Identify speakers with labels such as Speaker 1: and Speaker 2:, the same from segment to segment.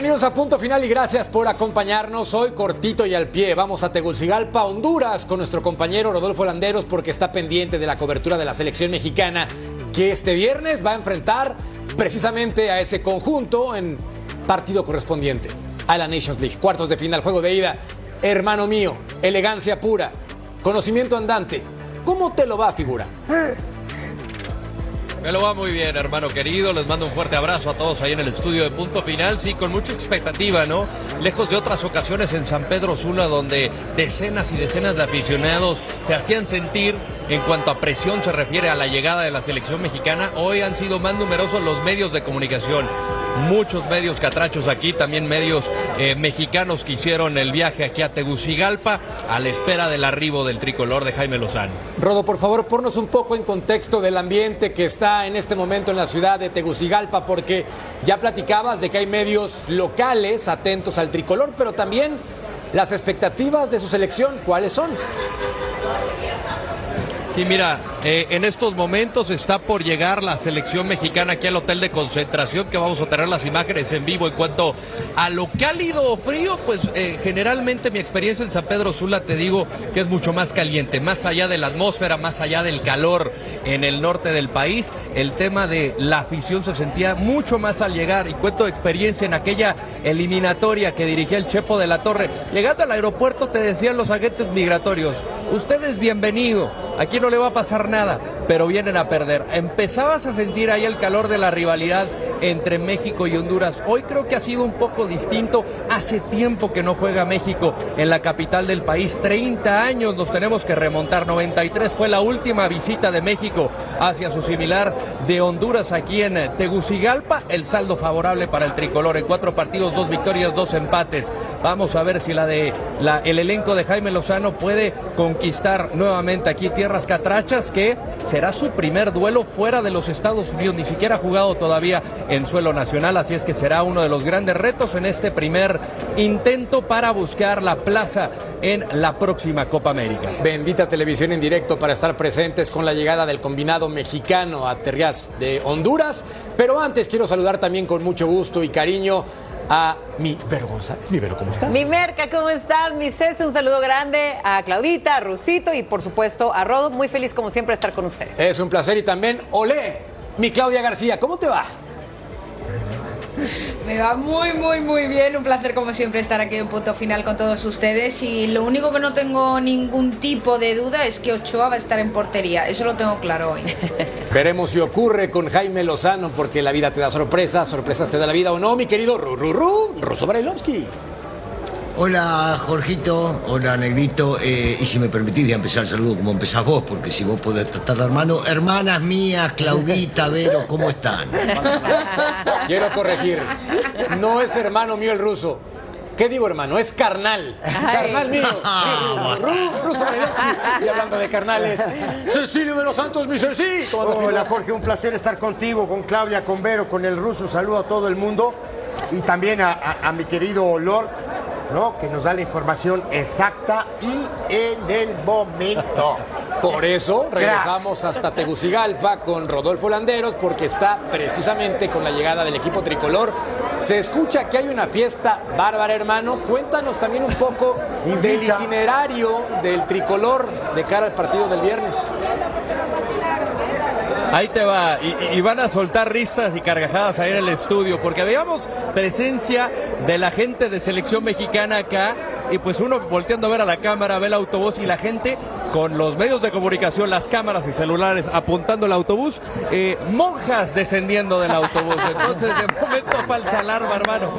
Speaker 1: Bienvenidos a Punto Final y gracias por acompañarnos hoy cortito y al pie. Vamos a Tegucigalpa, Honduras, con nuestro compañero Rodolfo Landeros porque está pendiente de la cobertura de la selección mexicana que este viernes va a enfrentar precisamente a ese conjunto en partido correspondiente a la Nations League. Cuartos de final, juego de ida. Hermano mío, elegancia pura, conocimiento andante. ¿Cómo te lo va, figura?
Speaker 2: Me lo va muy bien, hermano querido. Les mando un fuerte abrazo a todos ahí en el estudio de Punto Final. Sí, con mucha expectativa, ¿no? Lejos de otras ocasiones en San Pedro Sula, donde decenas y decenas de aficionados se hacían sentir en cuanto a presión se refiere a la llegada de la selección mexicana. Hoy han sido más numerosos los medios de comunicación. Muchos medios catrachos aquí, también medios eh, mexicanos que hicieron el viaje aquí a Tegucigalpa a la espera del arribo del tricolor de Jaime Lozano.
Speaker 1: Rodo, por favor, ponnos un poco en contexto del ambiente que está en este momento en la ciudad de Tegucigalpa, porque ya platicabas de que hay medios locales atentos al tricolor, pero también las expectativas de su selección, ¿cuáles son?
Speaker 2: Sí, mira, eh, en estos momentos está por llegar la selección mexicana aquí al hotel de concentración, que vamos a tener las imágenes en vivo. En cuanto a lo cálido o frío, pues eh, generalmente mi experiencia en San Pedro Sula te digo que es mucho más caliente, más allá de la atmósfera, más allá del calor en el norte del país. El tema de la afición se sentía mucho más al llegar. Y cuento experiencia en aquella eliminatoria que dirigía el Chepo de la Torre. Llegando al aeropuerto te decían los agentes migratorios, usted es bienvenido, aquí no le va a pasar nada, pero vienen a perder. Empezabas a sentir ahí el calor de la rivalidad entre México y Honduras. Hoy creo que ha sido un poco distinto. Hace tiempo que no juega México en la capital del país. 30 años nos tenemos que remontar. 93 fue la última visita de México hacia su similar de Honduras aquí en Tegucigalpa. El saldo favorable para el tricolor en cuatro partidos, dos victorias, dos empates. Vamos a ver si la de el elenco de Jaime Lozano puede conquistar nuevamente aquí tierras catrachas, que será su primer duelo fuera de los Estados Unidos. Ni siquiera ha jugado todavía en suelo nacional, así es que será uno de los grandes retos en este primer intento para buscar la plaza en la próxima Copa América.
Speaker 1: Bendita televisión en directo para estar presentes con la llegada del combinado mexicano a Terrias de Honduras. Pero antes quiero saludar también con mucho gusto y cariño a mi Vero González. Mi Vero, ¿cómo estás?
Speaker 3: Mi Merca, ¿cómo estás? Mi César, un saludo grande a Claudita, a Rusito y por supuesto a Rodo. Muy feliz como siempre de estar con ustedes.
Speaker 1: Es un placer y también, olé, mi Claudia García, ¿cómo te va?
Speaker 4: Me va muy, muy, muy bien. Un placer, como siempre, estar aquí en punto final con todos ustedes. Y lo único que no tengo ningún tipo de duda es que Ochoa va a estar en portería. Eso lo tengo claro hoy.
Speaker 1: Veremos si ocurre con Jaime Lozano, porque la vida te da sorpresas, sorpresas te da la vida o no, mi querido Rururú, Ruso Brailovsky.
Speaker 5: Hola Jorgito, hola Negrito, eh, y si me permitís voy a empezar el saludo como empezás vos, porque si vos podés tratar de hermano, hermanas mías, Claudita, Vero, ¿cómo están?
Speaker 1: Quiero corregir, no es hermano mío el ruso. ¿Qué digo, hermano? Es carnal. Carnal mío. Ru- Ruso. Y hablando de carnales, Cecilio de los Santos, mi Ceci. ¿Cómo andas,
Speaker 6: Hola? Jorge, un placer estar contigo, con Claudia, con Vero, con el ruso. Saludo a todo el mundo y también a, a- a mi querido Lord, ¿no? que nos da la información exacta y en el momento.
Speaker 1: Por eso regresamos hasta Tegucigalpa con Rodolfo Landeros, porque está precisamente con la llegada del equipo tricolor. Se escucha que hay una fiesta bárbara, hermano. Cuéntanos también un poco del itinerario del tricolor de cara al partido del viernes.
Speaker 2: Ahí te va, y, van a soltar risas y carcajadas ahí en el estudio, porque veíamos presencia de la gente de selección mexicana acá, y pues uno volteando a ver a la cámara, ve el autobús y la gente con los medios de comunicación, las cámaras y celulares apuntando el autobús, eh, monjas descendiendo del autobús. Entonces, de momento, falsa alarma, hermano.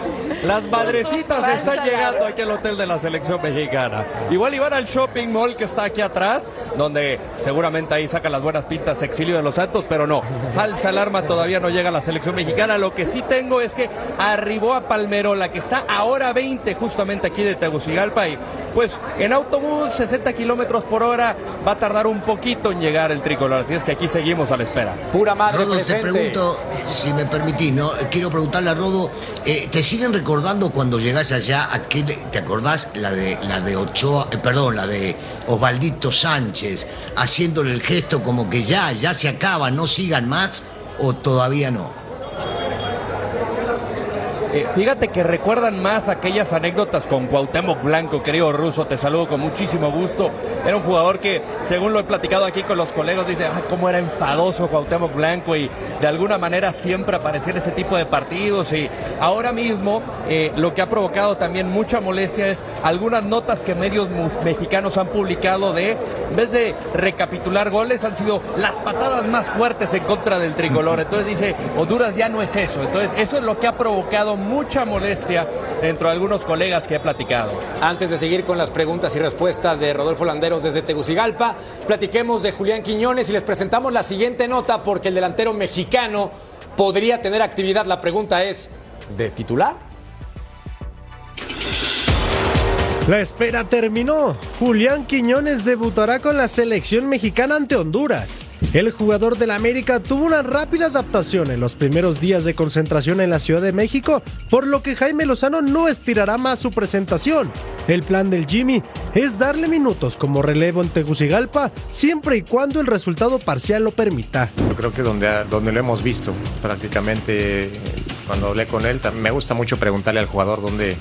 Speaker 2: Las madrecitas están llegando aquí al hotel de la selección mexicana. Igual iban al shopping mall que está aquí atrás, donde seguramente ahí sacan las buenas pintas Exilio de los Santos, pero no, falsa alarma todavía no llega a la selección mexicana. Lo que sí tengo es que arribó a Palmerola, que está ahora 20 justamente aquí de Tegucigalpa y pues en autobús 60 kilómetros por hora va a tardar un poquito en llegar el tricolor. Así es que aquí seguimos a la espera.
Speaker 1: Pura madre
Speaker 5: Rodo, te
Speaker 1: presente.
Speaker 5: pregunto, si me permitís, ¿no? Quiero preguntarle a Rodo, eh, ¿te siguen recordando cuando llegás allá, aquel, ¿te acordás la de la de Ochoa, eh, perdón, la de Osvaldito Sánchez, haciéndole el gesto como que ya, ya se acaba, no sigan más, o todavía no?
Speaker 2: Eh, fíjate que recuerdan más aquellas anécdotas con Cuauhtémoc Blanco, querido ruso, te saludo con muchísimo gusto. Era un jugador que, según lo he platicado aquí con los colegas, dice, ah, cómo era enfadoso Cuauhtémoc Blanco y de alguna manera siempre aparecía en ese tipo de partidos. Y ahora mismo eh, lo que ha provocado también mucha molestia es algunas notas que medios mexicanos han publicado de, en vez de recapitular goles, han sido las patadas más fuertes en contra del tricolor. Entonces dice, Honduras ya no es eso. Entonces eso es lo que ha provocado mucha molestia dentro de algunos colegas que he platicado.
Speaker 1: Antes de seguir con las preguntas y respuestas de Rodolfo Desde Tegucigalpa, platiquemos de Julián Quiñones y les presentamos la siguiente nota porque el delantero mexicano podría tener actividad. La pregunta es, ¿de titular?
Speaker 7: La espera terminó. Julián Quiñones debutará con la selección mexicana ante Honduras. El jugador del América tuvo una rápida adaptación en los primeros días de concentración en la Ciudad de México, por lo que Jaime Lozano no estirará más su presentación. El plan del Jimmy es darle minutos como relevo en Tegucigalpa, siempre y cuando el resultado parcial lo permita.
Speaker 8: Yo creo que donde, donde lo hemos visto, prácticamente cuando hablé con él, me gusta mucho preguntarle al jugador dónde,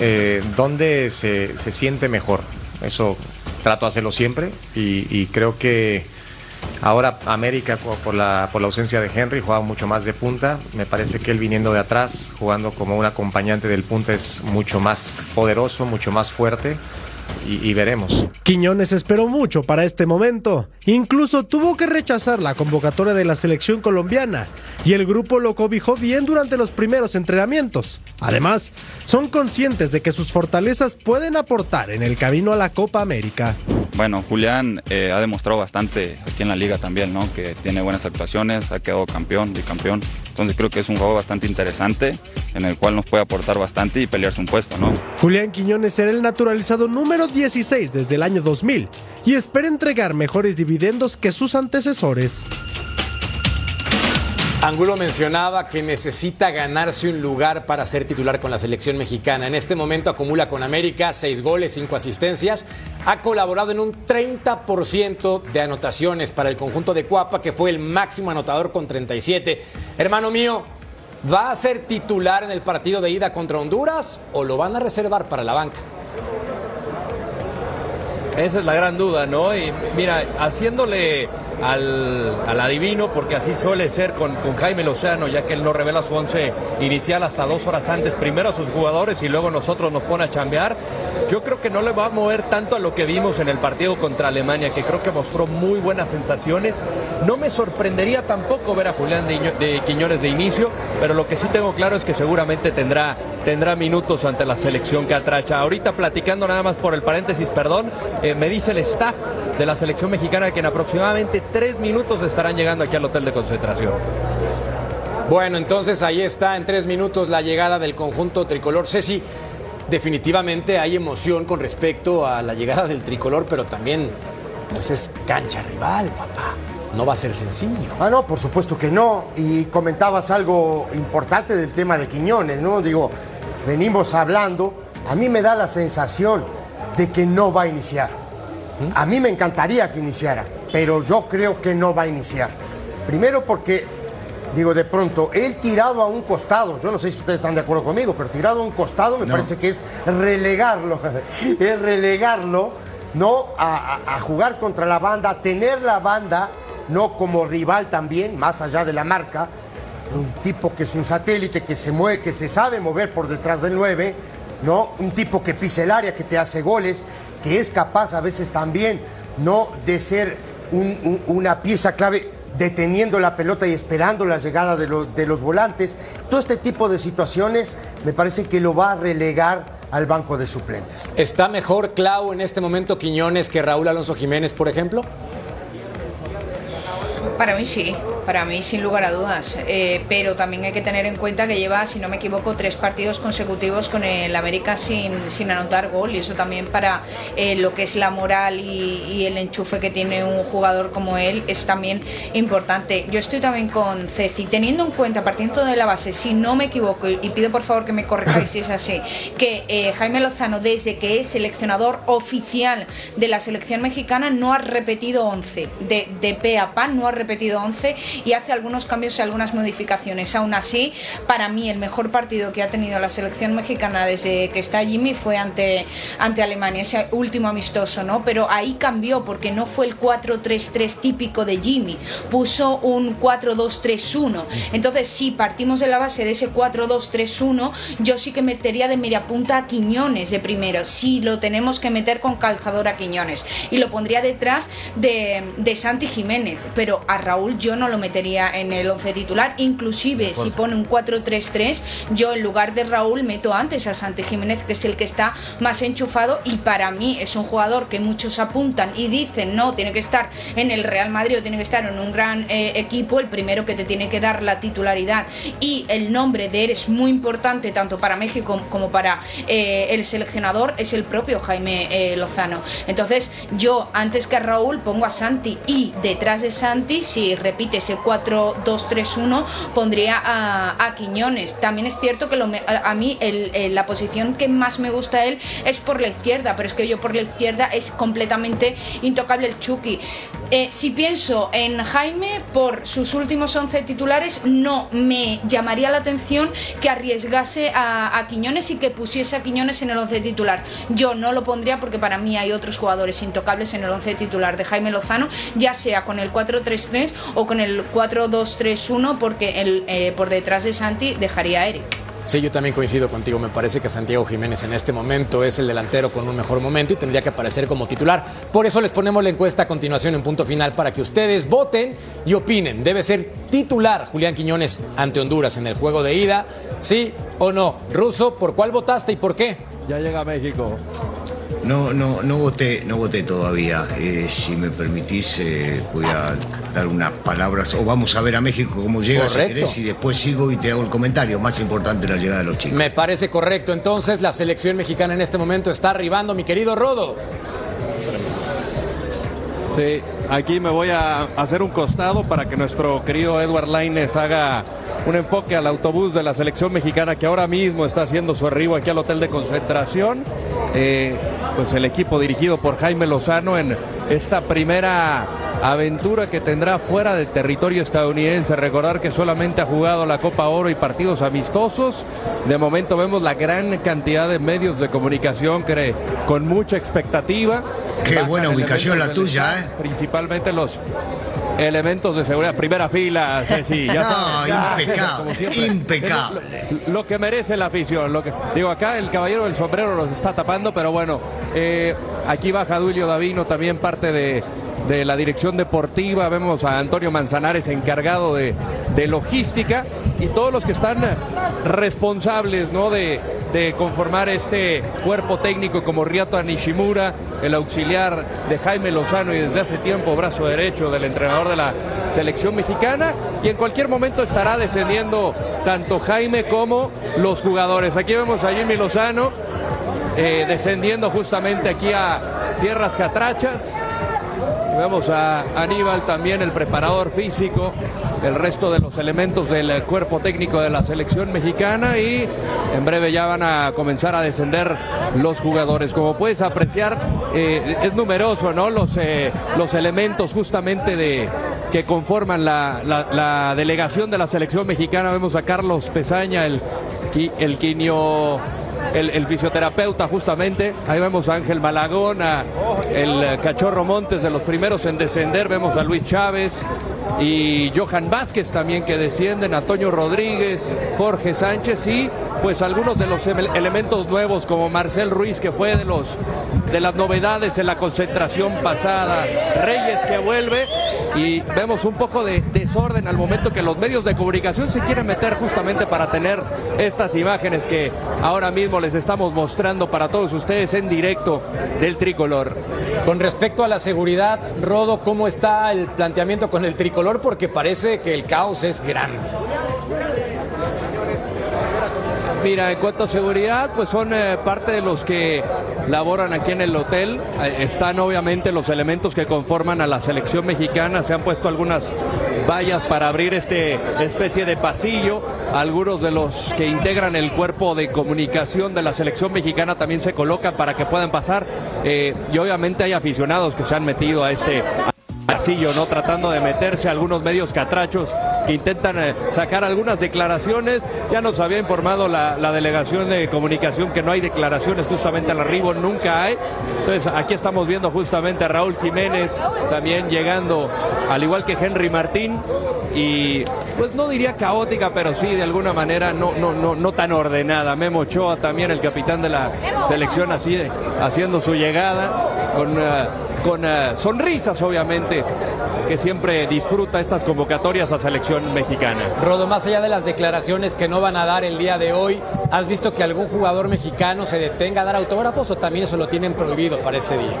Speaker 8: eh, dónde se, se siente mejor. Eso trato de hacerlo siempre y, creo que ahora América por la, por la ausencia de Henry juega mucho más de punta. Me parece que él viniendo de atrás, jugando como un acompañante del punta es mucho más poderoso, mucho más fuerte y- veremos.
Speaker 7: Quiñones esperó mucho para este momento. Incluso tuvo que rechazar la convocatoria de la selección colombiana y el grupo lo cobijó bien durante los primeros entrenamientos. Además, son conscientes de que sus fortalezas pueden aportar en el camino a la Copa América.
Speaker 9: Bueno, Julián eh, ha demostrado bastante aquí en la liga también, ¿no? Que tiene buenas actuaciones, ha quedado campeón, bicampeón. Entonces creo que es un juego bastante interesante en el cual nos puede aportar bastante y pelearse un puesto, ¿no?
Speaker 7: Julián Quiñones será el naturalizado número 16 desde el año 2000 y espera entregar mejores dividendos que sus antecesores.
Speaker 1: Angulo mencionaba que necesita ganarse un lugar para ser titular con la selección mexicana. En este momento acumula con América seis goles, cinco asistencias. Ha colaborado en un 30% de anotaciones para el conjunto de Cuapa, que fue el máximo anotador con 37. Hermano mío, ¿va a ser titular en el partido de ida contra Honduras o lo van a reservar para la banca?
Speaker 2: Esa es la gran duda, ¿no? Y mira, haciéndole al, al adivino, porque así suele ser con, con Jaime Lozano, ya que él no revela su once inicial hasta dos horas antes, primero a sus jugadores y luego nosotros nos pone a chambear. Yo creo que no le va a mover tanto a lo que vimos en el partido contra Alemania, que creo que mostró muy buenas sensaciones. No me sorprendería tampoco ver a Julián de, Iño- de Quiñones de inicio, pero lo que sí tengo claro es que seguramente tendrá, tendrá minutos ante la selección que atracha. Ahorita platicando nada más por el paréntesis, perdón, eh, me dice el staff de la selección mexicana que en aproximadamente tres minutos estarán llegando aquí al hotel de concentración.
Speaker 1: Bueno, entonces ahí está en tres minutos la llegada del conjunto tricolor. Ceci, definitivamente hay emoción con respecto a la llegada del tricolor, pero también pues es cancha rival, papá. No va a ser sencillo.
Speaker 6: Ah, no, por supuesto que no. Y comentabas algo importante del tema de Quiñones, ¿no? Digo, venimos hablando. A mí me da la sensación de que no va a iniciar. A mí me encantaría que iniciara, pero yo creo que no va a iniciar. Primero porque, digo, de pronto, él tirado a un costado, yo no sé si ustedes están de acuerdo conmigo, pero tirado a un costado me parece que es relegarlo, es relegarlo, ¿no? A, a- a jugar contra la banda, a tener la banda, no como rival también, más allá de la marca, un tipo que es un satélite que se mueve, que se sabe mover por detrás del 9, ¿no? Un tipo que pisa el área, que te hace goles, que es capaz a veces también no de ser un- un- una pieza clave deteniendo la pelota y esperando la llegada de, lo- de los volantes. Todo este tipo de situaciones me parece que lo va a relegar al banco de suplentes.
Speaker 1: ¿Está mejor Clau en este momento Quiñones que Raúl Alonso Jiménez, por ejemplo?
Speaker 4: Para mí sí, para mí sin lugar a dudas. Eh, pero también hay que tener en cuenta que lleva, si no me equivoco, tres partidos consecutivos con el América sin, sin anotar gol. Y eso también para eh, lo que es la moral y, el enchufe que tiene un jugador como él es también importante. Yo estoy también con Ceci, teniendo en cuenta, partiendo de la base, si no me equivoco, y pido por favor que me corrijáis si es así, que eh, Jaime Lozano, desde que es seleccionador oficial de la selección mexicana, no ha repetido 11. De, de pe a pa no ha repetido 11 y hace algunos cambios y algunas modificaciones. Aún así, para mí, el mejor partido que ha tenido la selección mexicana desde que está Jimmy fue ante, ante Alemania, ese último amistoso, ¿no? Pero ahí cambió porque no fue el 4-3-3 típico de Jimmy, puso un 4-2-3-1. Entonces, si partimos de la base de ese 4-2-3-1, yo sí que metería de media punta a Quiñones de primero. Sí, lo tenemos que meter con calzador a Quiñones. Y lo pondría detrás de, de Santi Jiménez. Pero a Raúl yo no lo metería en el 11 titular. Inclusive, si pone un 4-3-3, yo en lugar de Raúl meto antes a Santi Jiménez, que es el que está más enchufado. Y para mí es un jugador que muchos apuntan y dicen, no, tiene que estar en el Real Madrid o tiene que estar en un gran eh, equipo. El primero que te tiene que dar la titularidad y el nombre de él es muy importante tanto para México como para eh, el seleccionador es el propio Jaime eh, Lozano. Entonces yo antes que a Raúl pongo a Santi y detrás de Santi, si repite ese 4-2-3-1, pondría a, Quiñones. También es cierto que a, mí la posición que más me gusta a él es por la izquierda, pero es que yo por la izquierda es completamente intocable el Chucky. Eh, si pienso en Jaime, por sus últimos 11 titulares, no me llamaría la atención que arriesgase a, a Quiñones y que pusiese a Quiñones en el 11 titular. Yo no lo pondría porque para mí hay otros jugadores intocables en el 11 titular de Jaime Lozano, ya sea con el 4-3-3 o con el 4-2-3-1, porque el, eh, por detrás de Santi dejaría a Eric.
Speaker 1: Sí, yo también coincido contigo. Me parece que Santiago Jiménez en este momento es el delantero con un mejor momento y tendría que aparecer como titular. Por eso les ponemos la encuesta a continuación en punto final para que ustedes voten y opinen. ¿Debe ser titular Julián Quiñones ante Honduras en el juego de ida? ¿Sí o no? Ruso, ¿por cuál votaste y por qué?
Speaker 2: Ya llega México.
Speaker 5: No, no, no voté, no voté todavía. Eh, si me permitís, eh, voy a dar unas palabras. O vamos a ver a México cómo llega, si querés, y después sigo y te hago el comentario. Más importante la llegada de los chicos.
Speaker 1: Me parece correcto. Entonces, la selección mexicana en este momento está arribando, mi querido Rodo.
Speaker 2: Sí, aquí me voy a hacer un costado para que nuestro querido Edward Laines haga un enfoque al autobús de la selección mexicana que ahora mismo está haciendo su arribo aquí al hotel de concentración. Eh, pues el equipo dirigido por Jaime Lozano en esta primera aventura que tendrá fuera del territorio estadounidense. Recordar que solamente ha jugado la Copa Oro y partidos amistosos. De momento vemos la gran cantidad de medios de comunicación que con mucha expectativa.
Speaker 5: Qué buena ubicación la tuya, ¿eh?
Speaker 2: Principalmente los elementos de seguridad. Primera fila, Ceci, ya
Speaker 5: No,
Speaker 2: sabes,
Speaker 5: impecable, impecable.
Speaker 2: Lo, lo que merece la afición. Lo que, digo, acá el caballero del sombrero los está tapando, pero bueno, eh, aquí baja Duilio Davino, también parte de, de la dirección deportiva. Vemos a Antonio Manzanares encargado de, de logística y todos los que están responsables ¿no? de, de conformar este cuerpo técnico como Riato Nishimura, el auxiliar de Jaime Lozano y desde hace tiempo brazo derecho del entrenador de la selección mexicana y en cualquier momento estará descendiendo tanto Jaime como los jugadores. Aquí vemos a Jimmy Lozano eh, descendiendo justamente aquí a tierras catrachas. Vemos a Aníbal también, el preparador físico, el resto de los elementos del cuerpo técnico de la selección mexicana y en breve ya van a comenzar a descender los jugadores. Como puedes apreciar, eh, es numeroso, ¿no? Los, eh, los elementos justamente de que conforman la, delegación de la selección mexicana. Vemos a Carlos Pesaña, el, el quinio el, fisioterapeuta justamente. Ahí vemos a Ángel Malagón, el Cachorro Montes de los primeros en descender. Vemos a Luis Chávez y Johan Vázquez también que descienden, a Toño Rodríguez, Jorge Sánchez y pues algunos de los ele- elementos nuevos como Marcel Ruiz que fue de los de las novedades en la concentración pasada, Reyes que vuelve y vemos un poco de desorden al momento que los medios de comunicación se quieren meter justamente para tener estas imágenes que ahora mismo les estamos mostrando para todos ustedes en directo del tricolor.
Speaker 1: Con respecto a la seguridad, Rodo, ¿cómo está el planteamiento con el tricolor? Porque parece que el caos es grande.
Speaker 2: Mira, en cuanto a seguridad, pues son eh, parte de los que laboran aquí en el hotel. Eh, están obviamente los elementos que conforman a la selección mexicana. Se han puesto algunas vallas para abrir este especie de pasillo. Algunos de los que integran el cuerpo de comunicación de la selección mexicana también se colocan para que puedan pasar. Eh, y obviamente hay aficionados que se han metido a este pasillo, ¿no? Tratando de meterse algunos medios catrachos que intentan eh, sacar algunas declaraciones. Ya nos había informado la, delegación de comunicación que no hay declaraciones justamente al arribo, nunca hay. Entonces aquí estamos viendo justamente a Raúl Jiménez también llegando, al igual que Henry Martín. Y pues no diría caótica, pero sí de alguna manera no, no, no, no tan ordenada. Memo Ochoa también, el capitán de la selección, así haciendo su llegada con, eh, con eh, sonrisas, obviamente, que siempre disfruta estas convocatorias a selección mexicana.
Speaker 1: Rodo, más allá de las declaraciones que no van a dar el día de hoy, ¿has visto que algún jugador mexicano se detenga a dar autógrafos o también eso lo tienen prohibido para este día?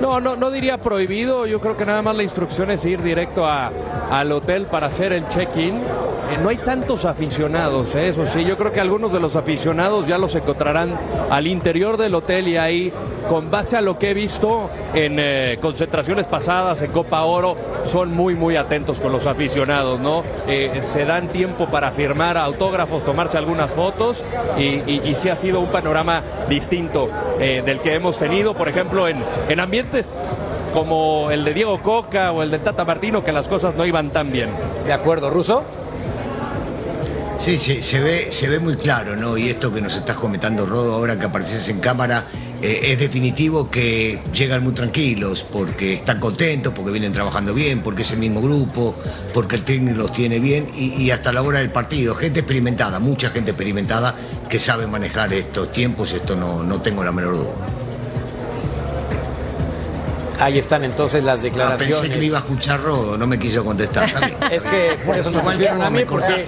Speaker 2: No, no, no diría prohibido. Yo creo que nada más la instrucción es ir directo a- al hotel para hacer el check-in. Eh, no hay tantos aficionados, ¿eh? eso sí. Yo creo que algunos de los aficionados ya los encontrarán al interior del hotel y ahí, con base a lo que he visto en eh, concentraciones pasadas, en Copa Oro, son muy, muy atentos con los aficionados, ¿no? Eh, se dan tiempo para firmar autógrafos, tomarse algunas fotos y, y, y sí ha sido un panorama distinto eh, del que hemos tenido, por ejemplo, en, en ambientes como el de Diego Coca o el de Tata Martino, que las cosas no iban tan bien.
Speaker 1: De acuerdo, Ruso.
Speaker 5: Sí, sí, se ve, se ve muy claro, ¿no? Y esto que nos estás comentando, Rodo, ahora que apareces en cámara, eh, es definitivo que llegan muy tranquilos, porque están contentos, porque vienen trabajando bien, porque es el mismo grupo, porque el técnico los tiene bien y, hasta la hora del partido. Gente experimentada, mucha gente experimentada que sabe manejar estos tiempos, esto no, no tengo la menor duda.
Speaker 1: Ahí están entonces las
Speaker 5: Ah,
Speaker 1: declaraciones.
Speaker 5: pensé que me iba a escuchar Rodo, no me quiso contestar. Bien.
Speaker 1: Es que por eso me pusieron a mí, porque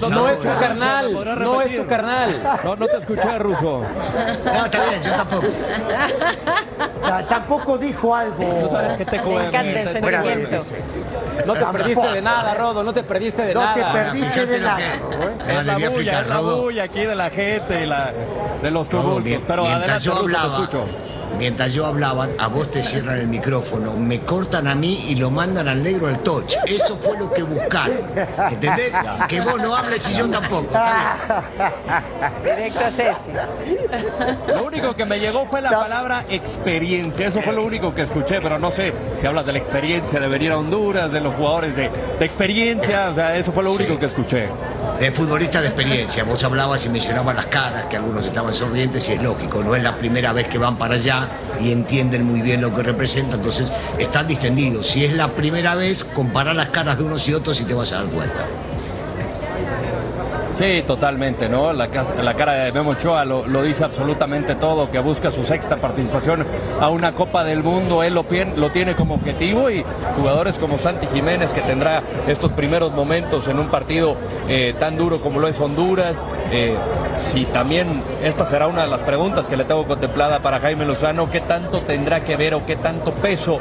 Speaker 1: no, no es tu carnal, no es tu carnal.
Speaker 2: No, no te escuché, Ruso.
Speaker 5: No, está bien, yo tampoco.
Speaker 6: Ta- Tampoco dijo algo.
Speaker 2: Tú sabes que te
Speaker 3: Me encanta el
Speaker 6: Fuera de
Speaker 3: sentimiento.
Speaker 6: ese.
Speaker 1: No te perdiste de nada, Rodo, no te perdiste de
Speaker 6: No te
Speaker 1: nada.
Speaker 6: perdiste de nada. ¿eh?
Speaker 5: No,
Speaker 2: Es la bulla, es la bulla aquí de la gente y la, de los tumultos. Pero adelante,
Speaker 5: yo
Speaker 2: Ruso, te
Speaker 5: hablaba,
Speaker 2: escucho.
Speaker 5: Mientras yo hablaba, a vos te cierran el micrófono, me cortan a mí y lo mandan al negro al touch. Eso fue lo que buscaron. ¿Entendés? Que vos no hables y yo tampoco.
Speaker 3: Directo a Ceci.
Speaker 2: Lo único que me llegó fue la palabra experiencia. Eso fue lo único que escuché, pero no sé si hablas de la experiencia de venir a Honduras, de los jugadores de, de experiencia. O sea, eso fue lo único que escuché.
Speaker 5: De futbolista de experiencia, vos hablabas y mencionabas las caras, que algunos estaban sonrientes y es lógico, no es la primera vez que van para allá y entienden muy bien lo que representa, entonces están distendidos. Si es la primera vez, compara las caras de unos y otros y te vas a dar cuenta.
Speaker 2: Sí, totalmente, ¿no? La, la cara de Memo Ochoa lo, dice absolutamente todo, que busca su sexta participación a una Copa del Mundo, él lo, lo tiene como objetivo y jugadores como Santi Jiménez que tendrá estos primeros momentos en un partido eh, tan duro como lo es Honduras. Eh, si también esta será una de las preguntas que le tengo contemplada para Jaime Lozano, ¿qué tanto tendrá que ver o qué tanto peso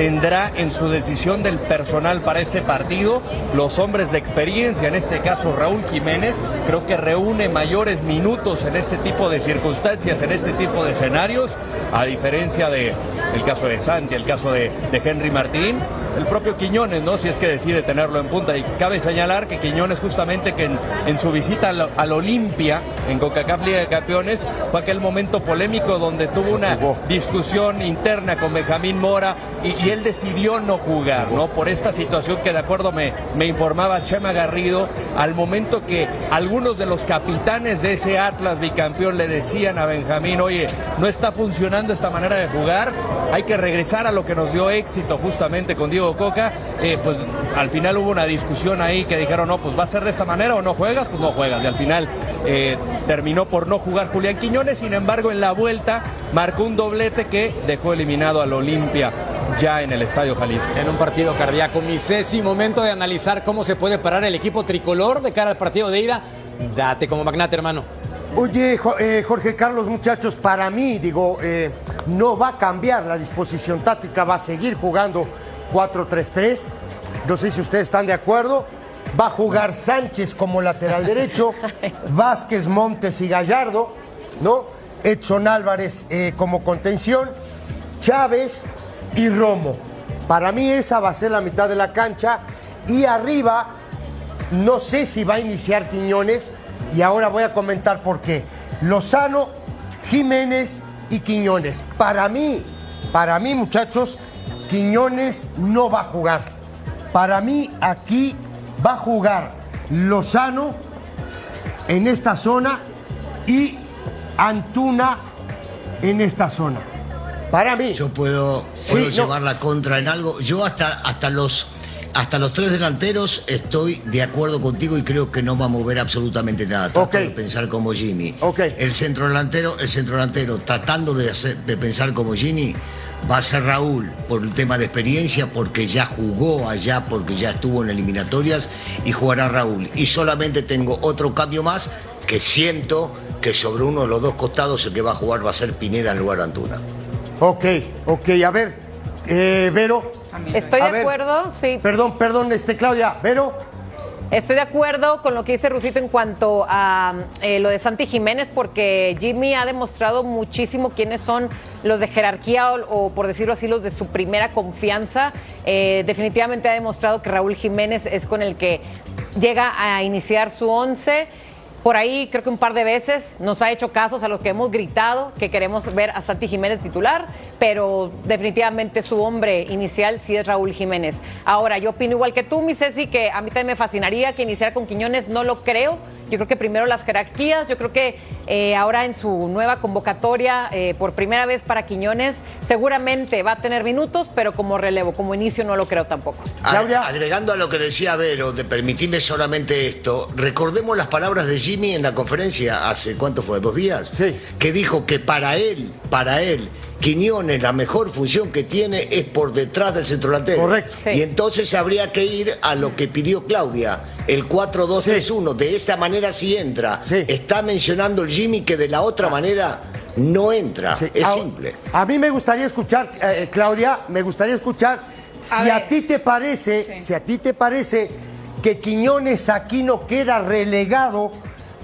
Speaker 2: tendrá en su decisión del personal para este partido. Los hombres de experiencia, en este caso Raúl Jiménez, creo que reúne mayores minutos en este tipo de circunstancias, en este tipo de escenarios A diferencia de el caso de Santi, el caso de, de Henry Martín, el propio Quiñones, ¿no? Si es que decide tenerlo en punta. Y cabe señalar que Quiñones justamente que en, en su visita al, al Olimpia, en CONCACAF Liga de Campeones, fue aquel momento polémico donde tuvo una discusión interna con Benjamín Mora y, y él decidió no jugar, ¿no? Por esta situación que de acuerdo me, me informaba Chema Garrido, al momento que algunos de los capitanes de ese Atlas bicampeón le decían a Benjamín, oye, no está funcionando esta manera de jugar, hay que regresar a lo que nos dio éxito justamente con Diego Coca, eh, pues al final hubo una discusión ahí que dijeron, no, pues va a ser de esta manera o no juegas, pues no juegas. Y al final eh, terminó por no jugar Julián Quiñones, sin embargo en la vuelta marcó un doblete que dejó eliminado al Olimpia ya en el Estadio Jalisco.
Speaker 1: En un partido cardíaco, mi Ceci, momento de analizar cómo se puede parar el equipo tricolor de cara al partido de ida. Date como magnate, hermano.
Speaker 6: Oye, eh, Jorge Carlos, muchachos, para mí, digo, eh, no va a cambiar la disposición táctica, va a seguir jugando 4-3-3. No sé si ustedes están de acuerdo. Va a jugar Sánchez como lateral derecho, Vázquez, Montes y Gallardo, ¿no? Edson Álvarez eh, como contención, Chávez y Romo. Para mí esa va a ser la mitad de la cancha y arriba no sé si va a iniciar Quiñones y ahora voy a comentar por qué. Lozano, Jiménez y Quiñones. Para mí, para mí muchachos, Quiñones no va a jugar. Para mí aquí va a jugar Lozano en esta zona y Antuna en esta zona. Para mí.
Speaker 5: Yo puedo,
Speaker 6: Sí,
Speaker 5: puedo
Speaker 6: no.
Speaker 5: llevar la contra en algo. Yo hasta, hasta los hasta los tres delanteros estoy de acuerdo contigo y creo que no va a mover absolutamente nada. Trato
Speaker 6: Ok.
Speaker 5: de pensar como Jimmy. El centro delantero, el centro delantero tratando de, hacer- de pensar como Jimmy va a ser Raúl por el tema de experiencia, porque ya jugó allá, porque ya estuvo en eliminatorias y jugará Raúl. Y solamente tengo otro cambio más que siento que sobre uno de los dos costados el que va a jugar va a ser Pineda en lugar de Antuna.
Speaker 6: Ok, ok, a ver, eh, Vero.
Speaker 3: Estoy
Speaker 6: A
Speaker 3: de
Speaker 6: ver,
Speaker 3: acuerdo, sí.
Speaker 6: Perdón, perdón, este, Claudia, Vero.
Speaker 3: Estoy de acuerdo con lo que dice Rusito en cuanto a eh, lo de Santi Jiménez, porque Jimmy ha demostrado muchísimo quiénes son los de jerarquía o, por decirlo así, los de su primera confianza. Eh, definitivamente ha demostrado que Raúl Jiménez es con el que llega a iniciar su once. Por ahí creo que un par de veces nos ha hecho casos a los que hemos gritado que queremos ver a Santi Jiménez titular, pero definitivamente su hombre inicial sí es Raúl Jiménez. Ahora, yo opino igual que tú, mi Ceci, que a mí también me fascinaría que iniciara con Quiñones, no lo creo. Yo creo que primero las jerarquías, yo creo que eh, ahora en su nueva convocatoria, eh, por primera vez para Quiñones, seguramente va a tener minutos, pero como relevo, como inicio no lo creo tampoco.
Speaker 5: Ag- Agregando a lo que decía Vero, de permitirme solamente esto, recordemos las palabras de Jimmy en la conferencia hace, ¿cuánto fue? ¿Dos días? Sí. Que dijo que para él, para él, Quiñones, la mejor función que tiene es por detrás del centro delantero.
Speaker 6: Correcto.
Speaker 5: Y entonces habría que ir a lo que pidió Claudia, el 4-2-3-1. De esta manera sí entra. Está mencionando el Jimmy que de la otra manera no entra. Es
Speaker 6: A-
Speaker 5: simple.
Speaker 6: A mí me gustaría escuchar, eh, Claudia, me gustaría escuchar si a,
Speaker 4: ver.
Speaker 6: ti te parece, si a ti te parece que Quiñones aquí no queda relegado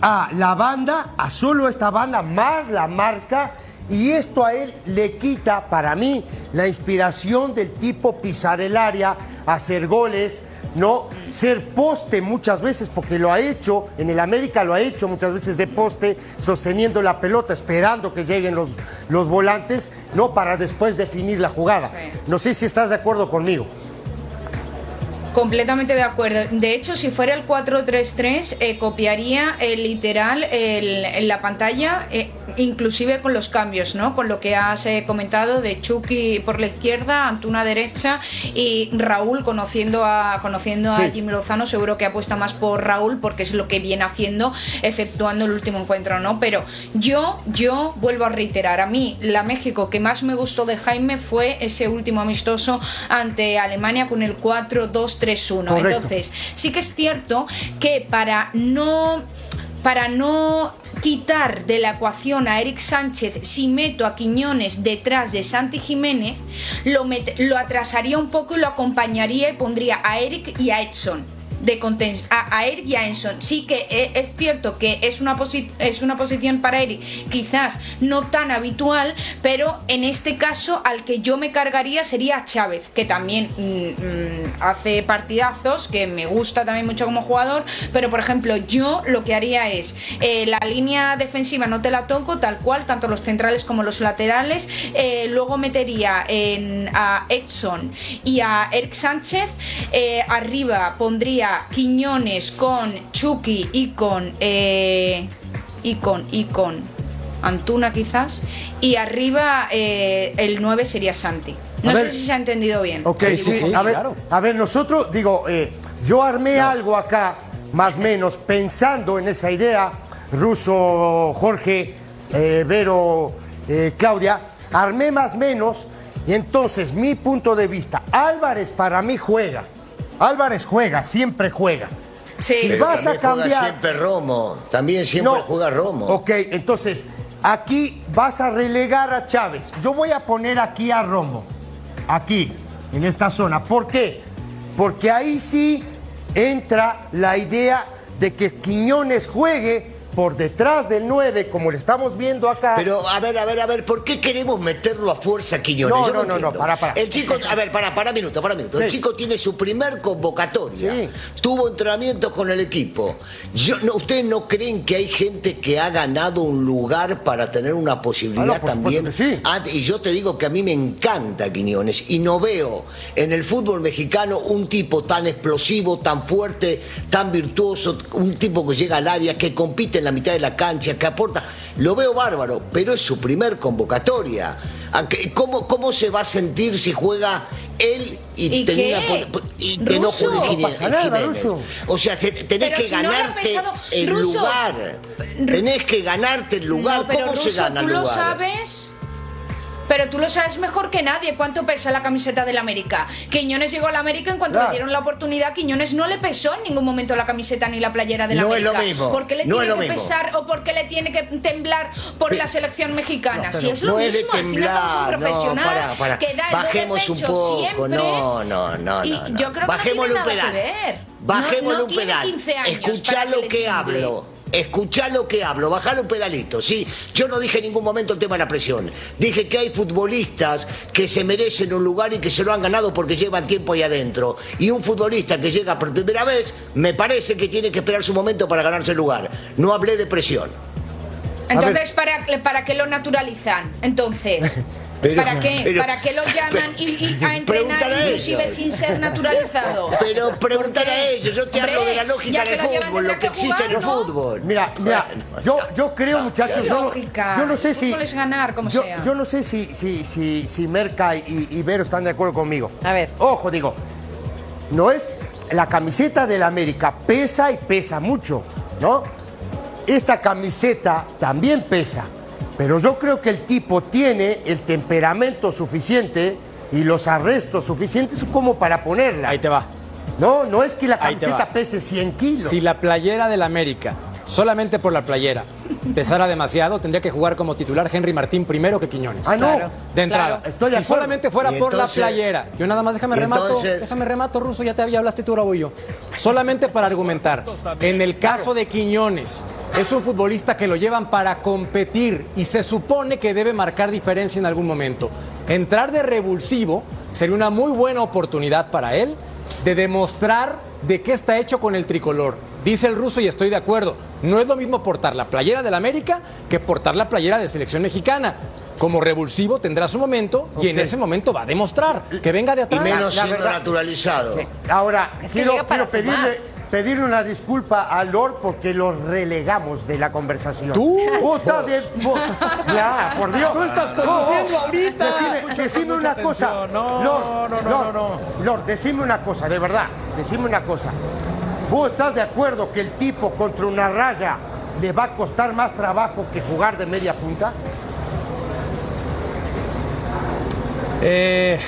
Speaker 6: a la banda, a solo esta banda, más la marca, y esto a él le quita, para mí, la inspiración del tipo pisar el área, hacer goles, no ser poste muchas veces, porque lo ha hecho, en el América lo ha hecho muchas veces de poste, sosteniendo la pelota, esperando que lleguen los, los volantes, no para después definir la jugada. No sé si estás de acuerdo conmigo.
Speaker 4: Completamente de acuerdo. De hecho, si fuera el 4-3-3, eh, copiaría el literal el- en la pantalla, eh, inclusive con los cambios, ¿no? Con lo que has eh, comentado de Chucky por la izquierda, Antuna derecha y Raúl conociendo a conociendo a. Jimmy Lozano, seguro que apuesta más por Raúl porque es lo que viene haciendo, exceptuando el último encuentro, ¿no? Pero yo, yo vuelvo a reiterar, a mí la México que más me gustó de Jaime fue ese último amistoso ante Alemania con el 4-2-3-1.
Speaker 10: Correcto.
Speaker 4: Entonces, sí que es cierto que para no para no quitar de la ecuación a Eric Sánchez si meto a Quiñones detrás de Santi Jiménez, lo, lo atrasaría un poco y lo acompañaría y pondría a Eric y a Edson de conten a, Eric y a Enson. Sí que e- es cierto que es una, es una posición para Eric quizás no tan habitual, pero en este caso al que yo me cargaría sería Chávez, que también mm, mm, hace partidazos, que me gusta también mucho como jugador, pero por ejemplo yo lo que haría es eh, la línea defensiva no te la toco tal cual, tanto los centrales como los laterales, eh, luego metería en, a Edson y a Eric Sánchez, eh, arriba pondría Quiñones con Chucky y con... eh, y con y con Antuna quizás y arriba eh, el 9 sería Santi. No
Speaker 6: A
Speaker 4: sé
Speaker 6: ver.
Speaker 4: si se ha entendido bien.
Speaker 6: Ok, sí, a, ver, a ver, nosotros, digo, eh, yo armé algo acá, más o menos, pensando en esa idea, Ruso, Jorge, eh, Vero, eh, Claudia, armé más o menos, y entonces mi punto de vista, Álvarez para mí juega, Álvarez juega, siempre juega. Si
Speaker 5: Pero
Speaker 6: vas a cambiar...
Speaker 5: siempre Romo, también siempre
Speaker 6: No.
Speaker 5: juega Romo.
Speaker 6: Ok, entonces, aquí vas a relegar a Chávez. Yo voy a poner aquí a Romo. Aquí, en esta zona. ¿Por qué? Porque ahí sí entra la idea de que Quiñones juegue por detrás del 9, como le estamos viendo acá.
Speaker 5: Pero, a ver, a ver, a ver, ¿por qué queremos meterlo a fuerza Quiñones?
Speaker 6: No,
Speaker 5: Yo
Speaker 6: no, no, no, para, para.
Speaker 5: El chico, a ver, para, para minuto, para minuto. El chico tiene su primer convocatoria.
Speaker 6: Sí.
Speaker 5: Tuvo entrenamientos con el equipo. Yo, no, ¿Ustedes no creen que hay gente que ha ganado un lugar para tener una posibilidad
Speaker 6: Ah, no,
Speaker 5: también?
Speaker 6: sí.
Speaker 5: Ah, y yo te digo que a mí me encanta Quiñones y no veo en el fútbol mexicano un tipo tan explosivo, tan fuerte, tan virtuoso, un tipo que llega al área, que compite en la mitad de la cancha, que aporta. Lo veo bárbaro, pero es su primer convocatoria. ¿A qué- ¿Cómo, cómo se va a sentir si juega él y,
Speaker 4: ¿Y
Speaker 5: tenía
Speaker 4: qué?
Speaker 5: po- y que no
Speaker 4: Ruso.
Speaker 5: juegue
Speaker 4: No
Speaker 6: pasa nada? Ruso.
Speaker 5: O sea, te- tenés
Speaker 4: Pero
Speaker 5: que
Speaker 4: si no lo ha
Speaker 5: ganarte
Speaker 4: pensado-
Speaker 5: el
Speaker 4: Ruso.
Speaker 5: lugar. Tenés que ganarte el lugar.
Speaker 4: No, pero
Speaker 5: ¿Cómo se gana
Speaker 4: tú
Speaker 5: el
Speaker 4: lo
Speaker 5: lugar?
Speaker 4: sabes. Pero tú lo sabes mejor que nadie cuánto pesa la camiseta del América. Quiñones llegó al América en cuanto
Speaker 6: Claro.
Speaker 4: le dieron la oportunidad. Quiñones no le pesó en ningún momento la camiseta ni la playera del
Speaker 5: No es
Speaker 4: América.
Speaker 5: lo mismo,
Speaker 4: ¿Por qué le
Speaker 5: no
Speaker 4: tiene que
Speaker 5: mismo.
Speaker 4: pesar o por qué le tiene que temblar por la selección mexicana? si es lo mismo, al final es un profesional
Speaker 5: no, para, para.
Speaker 4: que da el doble
Speaker 5: Bajemos un
Speaker 4: pecho
Speaker 5: poco,
Speaker 4: siempre.
Speaker 5: no, no, no,
Speaker 4: y yo creo que no
Speaker 5: un
Speaker 4: tiene nada que ver.
Speaker 5: Bajémosle
Speaker 4: no, no
Speaker 5: un
Speaker 4: tiene
Speaker 5: pedal.
Speaker 4: 15 años
Speaker 5: Escuchá lo que
Speaker 4: tiemble.
Speaker 5: hablo. Escuchá lo que hablo, bajale un pedalito, ¿sí? Yo no dije en ningún momento el tema de la presión. Dije que hay futbolistas que se merecen un lugar y que se lo han ganado porque llevan tiempo ahí adentro. Y un futbolista que llega por primera vez, me parece que tiene que esperar su momento para ganarse el lugar. No hablé de presión.
Speaker 4: Entonces, ¿para, ¿para qué lo naturalizan? Entonces,
Speaker 5: Pero-
Speaker 4: ¿para qué?
Speaker 5: pero-
Speaker 4: ¿Para qué lo llaman y, y a entrenar inclusive
Speaker 5: ellos.
Speaker 4: sin ser naturalizado?
Speaker 5: Pero pregúntale a ellos, yo te hablo de la lógica del fútbol, lo que existe en el
Speaker 4: jugar, ¿no?
Speaker 5: fútbol.
Speaker 6: Mira, mira, yo, yo creo, muchachos, yo, yo no sé si.
Speaker 4: Es ganar, como
Speaker 6: yo,
Speaker 4: sea.
Speaker 6: yo no sé si, si, si, si Merca y, y Vero están de acuerdo conmigo.
Speaker 3: A ver.
Speaker 6: Ojo, digo, no es. La camiseta del América pesa y pesa mucho, ¿no? Esta camiseta también pesa. Pero yo creo que el tipo tiene el temperamento suficiente y los arrestos suficientes como para ponerla.
Speaker 1: Ahí te va.
Speaker 6: No, no es que la camiseta pese 100 kilos.
Speaker 1: Si la playera del América, solamente por la playera, pesara demasiado, tendría que jugar como titular Henry Martín primero que Quiñones.
Speaker 6: Ah, no.
Speaker 3: Claro.
Speaker 1: De entrada.
Speaker 6: Claro, estoy de
Speaker 1: si
Speaker 6: acuerdo.
Speaker 1: solamente fuera por la playera, yo nada más déjame remato,
Speaker 5: entonces-
Speaker 1: déjame remato, Ruso, ya te había hablaste tú, ahora voy yo. Solamente para argumentar, en el caso de Quiñones, es un futbolista que lo llevan para competir y se supone que debe marcar diferencia en algún momento. Entrar de revulsivo sería una muy buena oportunidad para él de demostrar de qué está hecho con el tricolor. Dice el ruso y estoy de acuerdo. No es lo mismo portar la playera del América que portar la playera de selección mexicana. Como revulsivo tendrá su momento y en ese momento va a demostrar que venga de
Speaker 5: Y
Speaker 1: atrás.
Speaker 5: menos
Speaker 6: la
Speaker 5: siendo
Speaker 6: verdad-
Speaker 5: naturalizado.
Speaker 6: Ahora,
Speaker 3: Es que
Speaker 6: quiero, pedirle, pedirle una disculpa a Lord porque lo relegamos de la conversación.
Speaker 1: ¿Tú?
Speaker 6: Puta de- bu- Ya, por Dios.
Speaker 1: Tú estás conduciendo ahorita.
Speaker 6: Decime, una cosa.
Speaker 1: No,
Speaker 6: Lord,
Speaker 1: no, no,
Speaker 6: Lord,
Speaker 1: no,
Speaker 6: Lord, decime una cosa, de verdad. Decime una cosa. ¿Vos estás de acuerdo que el tipo contra una raya le va a costar más trabajo que jugar de media punta?
Speaker 2: Eh,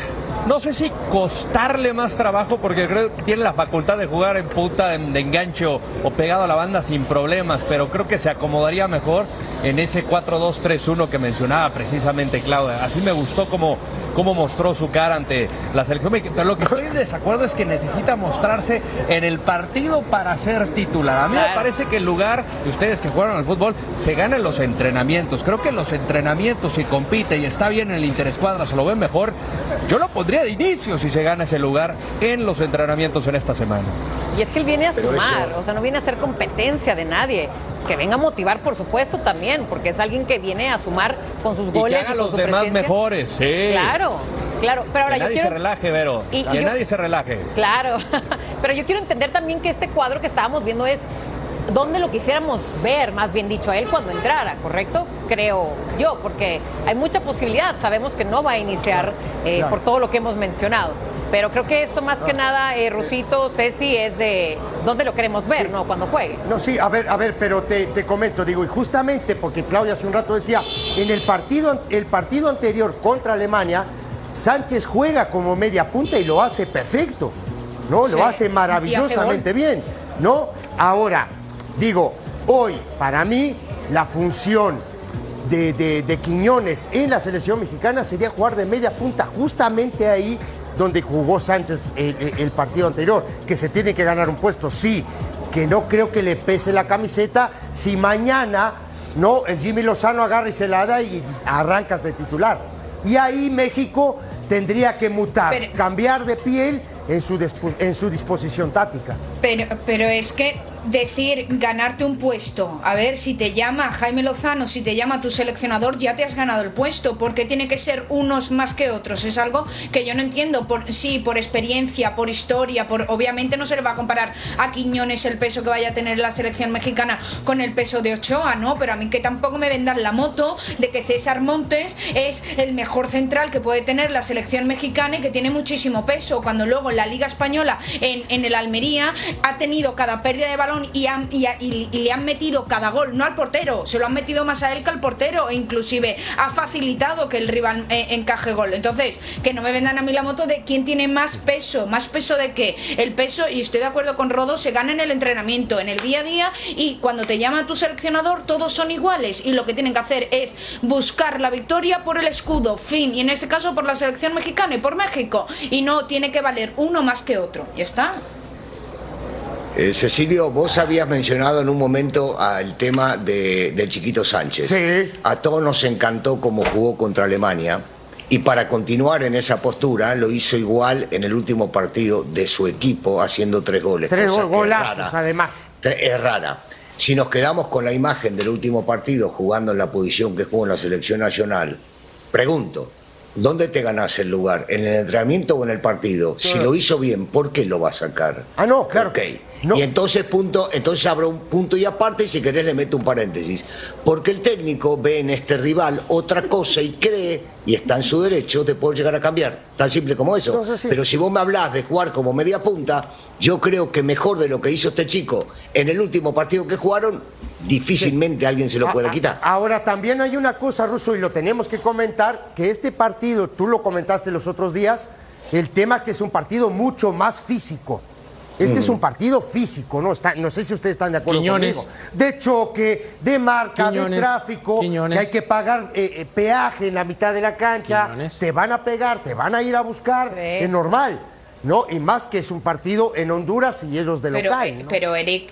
Speaker 2: no sé si costarle más trabajo porque creo que tiene la facultad de jugar en punta de, de engancho o pegado a la banda sin problemas, pero creo que se acomodaría mejor en ese 4-2-3-1 que mencionaba precisamente Claudia. Así me gustó como, cómo mostró su cara ante la selección mexicana. Pero lo que estoy en desacuerdo es que necesita mostrarse en el partido para ser titular. A mí me parece que el lugar de ustedes que jugaron al fútbol se gana en los entrenamientos. Creo que en los entrenamientos, si compite y está bien en el interescuadra, se lo ven mejor. Yo lo pondría de inicio si se gana ese lugar en los entrenamientos en esta semana.
Speaker 3: Y es que él viene a
Speaker 5: Pero
Speaker 3: sumar,
Speaker 5: eso-
Speaker 3: o sea, no viene a hacer competencia de nadie. Que venga a motivar, por supuesto, también, porque es alguien que viene a sumar con sus
Speaker 2: Y que
Speaker 3: goles.
Speaker 2: haga
Speaker 3: con
Speaker 2: los
Speaker 3: su
Speaker 2: demás
Speaker 3: presencia.
Speaker 2: mejores, sí.
Speaker 3: Claro, claro. Pero ahora
Speaker 2: que
Speaker 3: yo
Speaker 2: nadie
Speaker 3: quiero.
Speaker 2: se relaje, Vero.
Speaker 3: Y- y
Speaker 2: que
Speaker 3: yo-
Speaker 2: nadie se relaje.
Speaker 3: Claro, pero yo quiero entender también que este cuadro que estábamos viendo es dónde lo quisiéramos ver, más bien dicho, a él cuando entrara, ¿correcto? Creo yo, porque hay mucha posibilidad, sabemos que no va a iniciar eh,
Speaker 6: Claro.
Speaker 3: por todo lo que hemos mencionado. Pero creo que esto más que nada, eh, Rusito, Ceci, es de dónde lo queremos ver,
Speaker 6: Sí.
Speaker 3: ¿no? Cuando juegue.
Speaker 6: No, sí, a ver, a ver, pero te, te comento, digo, y justamente porque Claudia hace un rato decía, en el partido, el partido anterior contra Alemania, Sánchez juega como media punta y lo hace perfecto, ¿no?
Speaker 4: Sí,
Speaker 6: Lo hace maravillosamente bien, ¿no? Ahora, digo, hoy, para mí, la función de, de- de Quiñones en la selección mexicana sería jugar de media punta justamente ahí donde jugó Sánchez el, el- el partido anterior, que se tiene que ganar un puesto, sí, que no creo que le pese la camiseta si mañana no el Jimmy Lozano agarra y se la da y arrancas de titular. Y ahí México tendría que mutar,
Speaker 4: Pero-
Speaker 6: cambiar de piel en su, en su disposición táctica.
Speaker 4: Pero, pero es que decir ganarte un puesto, a ver, si te llama Jaime Lozano, si te llama tu seleccionador, ya te has ganado el puesto, porque tiene que ser unos más que otros. Es algo que yo no entiendo. Por, sí, por experiencia, por historia, por obviamente no se le va a comparar a Quiñones el peso que vaya a tener la selección mexicana con el peso de Ochoa, ¿no? Pero a mí que tampoco me vendan la moto de que César Montes es el mejor central que puede tener la selección mexicana y que tiene muchísimo peso, cuando luego en la Liga Española, en, en el Almería, ha tenido cada pérdida de balón y, han- y, y- y le han metido cada gol, no al portero, se lo han metido más a él que al portero, e inclusive ha facilitado que el rival eh, encaje gol. Entonces, que no me vendan a mí la moto de quién tiene más peso, más peso de qué. El peso, y estoy de acuerdo con Rodo, se gana en el entrenamiento, en el día a día, y cuando te llama tu seleccionador, todos son iguales, y lo que tienen que hacer es buscar la victoria por el escudo, fin, y en este caso por la selección mexicana y por México, y no tiene que valer uno más que otro. Ya está.
Speaker 5: Eh, Cecilio, vos habías mencionado en un momento al tema de- del chiquito Sánchez.
Speaker 6: Sí.
Speaker 5: A todos nos encantó cómo jugó contra Alemania y para continuar en esa postura lo hizo igual en el último partido de su equipo haciendo tres goles.
Speaker 6: Tres golazos,
Speaker 5: rara.
Speaker 6: además.
Speaker 5: Es rara. Si nos quedamos con la imagen del último partido jugando en la posición que jugó en la selección nacional, pregunto, ¿dónde te ganás el lugar? ¿En el entrenamiento o en el partido? Si lo hizo bien, ¿por qué lo va a sacar?
Speaker 6: Ah, no, claro.
Speaker 5: Ok.
Speaker 6: No.
Speaker 5: Y entonces punto, entonces habrá un punto y aparte, y si querés le meto un paréntesis. Porque el técnico ve en este rival otra cosa y cree, y está en su derecho, de poder llegar a cambiar. Tan simple como eso.
Speaker 6: No, eso sí.
Speaker 5: Pero si vos me hablás de jugar como media punta, yo creo que mejor de lo que hizo este chico en el último partido que jugaron, difícilmente alguien se lo
Speaker 6: A-
Speaker 5: puede
Speaker 6: a-
Speaker 5: quitar.
Speaker 6: Ahora, también hay una cosa, Russo, y lo tenemos que comentar, que este partido, tú lo comentaste los otros días, el tema que es un partido mucho más físico. Este
Speaker 5: Mm.
Speaker 6: es un partido físico, ¿no? Está, no sé si ustedes están de acuerdo
Speaker 1: Quiñones.
Speaker 6: conmigo. De choque, de marca, de tráfico,
Speaker 1: Quiñones.
Speaker 6: que hay que pagar eh, eh, peaje en la mitad de la cancha,
Speaker 1: Quiñones.
Speaker 6: te van a pegar, te van a ir a buscar,
Speaker 3: Sí.
Speaker 6: es normal, ¿no? Y más que es un partido en Honduras y ellos de
Speaker 4: Pero,
Speaker 6: local,
Speaker 4: eh,
Speaker 6: ¿no?
Speaker 4: pero Eric,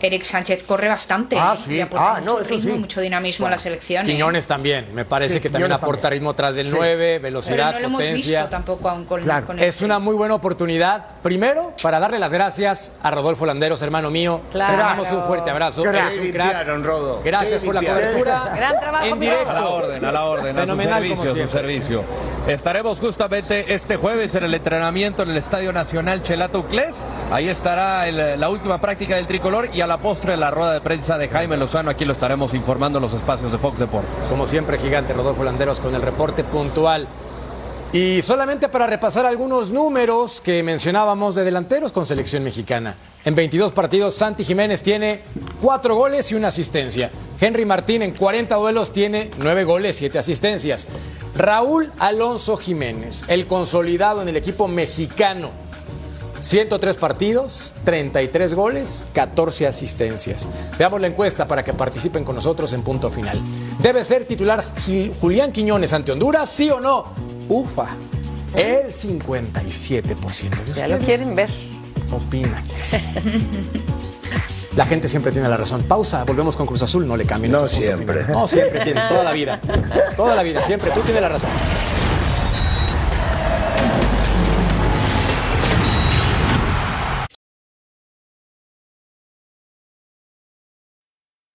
Speaker 4: Eric Sánchez corre bastante.
Speaker 6: Ah,
Speaker 4: ¿eh?
Speaker 6: sí.
Speaker 4: Y aporta
Speaker 6: Ah,
Speaker 4: mucho
Speaker 6: no, eso
Speaker 4: ritmo,
Speaker 6: sí.
Speaker 4: mucho dinamismo a la selección. ¿eh?
Speaker 1: Quiñones también, me parece
Speaker 6: Sí,
Speaker 1: que también
Speaker 6: Quiñones
Speaker 1: aporta
Speaker 6: también.
Speaker 1: ritmo tras del
Speaker 6: Sí.
Speaker 1: 9,
Speaker 4: Pero
Speaker 1: velocidad,
Speaker 4: no lo hemos
Speaker 1: potencia.
Speaker 4: visto tampoco aún con,
Speaker 6: Claro.
Speaker 4: con
Speaker 1: Es
Speaker 4: este.
Speaker 1: una muy buena oportunidad, primero, para darle las gracias a Rodolfo Landeros, hermano mío.
Speaker 3: Claro.
Speaker 1: Te damos un fuerte abrazo. Eres un crack.
Speaker 5: limpiaron, Rodo.
Speaker 1: Gracias por la cobertura.
Speaker 3: Gran trabajo,
Speaker 1: en directo.
Speaker 2: A la orden, a la orden,
Speaker 1: Fenomenal
Speaker 2: a su
Speaker 1: como
Speaker 2: servicio, a su servicio. Estaremos justamente este jueves en el entrenamiento en el Estadio Nacional Chelato Uclés. Ahí estará el- la última práctica del tricolor y a la postre la rueda de prensa de Jaime Lozano. Aquí lo estaremos informando en los espacios de Fox Deportes.
Speaker 1: Como siempre, gigante Rodolfo Landeros con el reporte puntual. Y solamente para repasar algunos números que mencionábamos de delanteros con selección mexicana. En 22 partidos, Santi Jiménez tiene 4 goles y una asistencia. Henry Martín en 40 duelos tiene 9 goles, 7 asistencias. Raúl Alonso Jiménez, el consolidado en el equipo mexicano. 103 partidos, 33 goles, 14 asistencias. Veamos la encuesta para que participen con nosotros en punto final. ¿Debe ser titular Gil- Julián Quiñones ante Honduras? ¿Sí o no? Ufa. El 57% de
Speaker 3: Ya lo quieren ver.
Speaker 1: opina que sí. La gente siempre tiene la razón. Pausa, volvemos con Cruz Azul, no le cambien.
Speaker 5: No
Speaker 1: este punto
Speaker 5: siempre.
Speaker 1: final. No, siempre tiene, toda la vida. Toda la vida, siempre. Tú tienes la razón.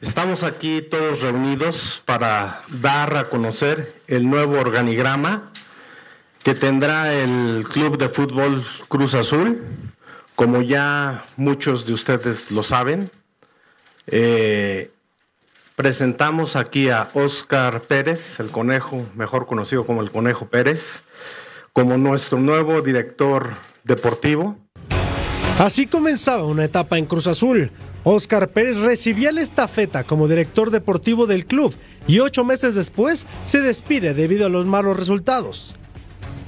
Speaker 11: Estamos aquí todos reunidos para dar a conocer el nuevo organigrama que tendrá el Club de Fútbol Cruz Azul. Como ya muchos de ustedes lo saben, eh, presentamos aquí a Óscar Pérez, el conejo, mejor conocido como el Conejo Pérez, como nuestro nuevo director deportivo.
Speaker 7: Así comenzaba una etapa en Cruz Azul. Óscar Pérez recibía la estafeta como director deportivo del club y ocho meses después se despide debido a los malos resultados.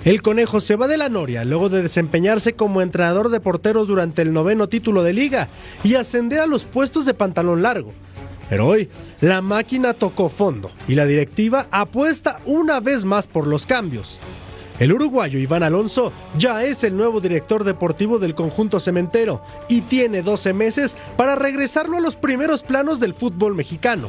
Speaker 7: El conejo se va de la Noria luego de desempeñarse como entrenador de porteros durante el noveno título de liga y ascender a los puestos de pantalón largo. Pero hoy la máquina tocó fondo y la directiva apuesta una vez más por los cambios. El uruguayo Iván Alonso ya es el nuevo director deportivo del conjunto cementero y tiene 12 meses para regresarlo a los primeros planos del fútbol mexicano.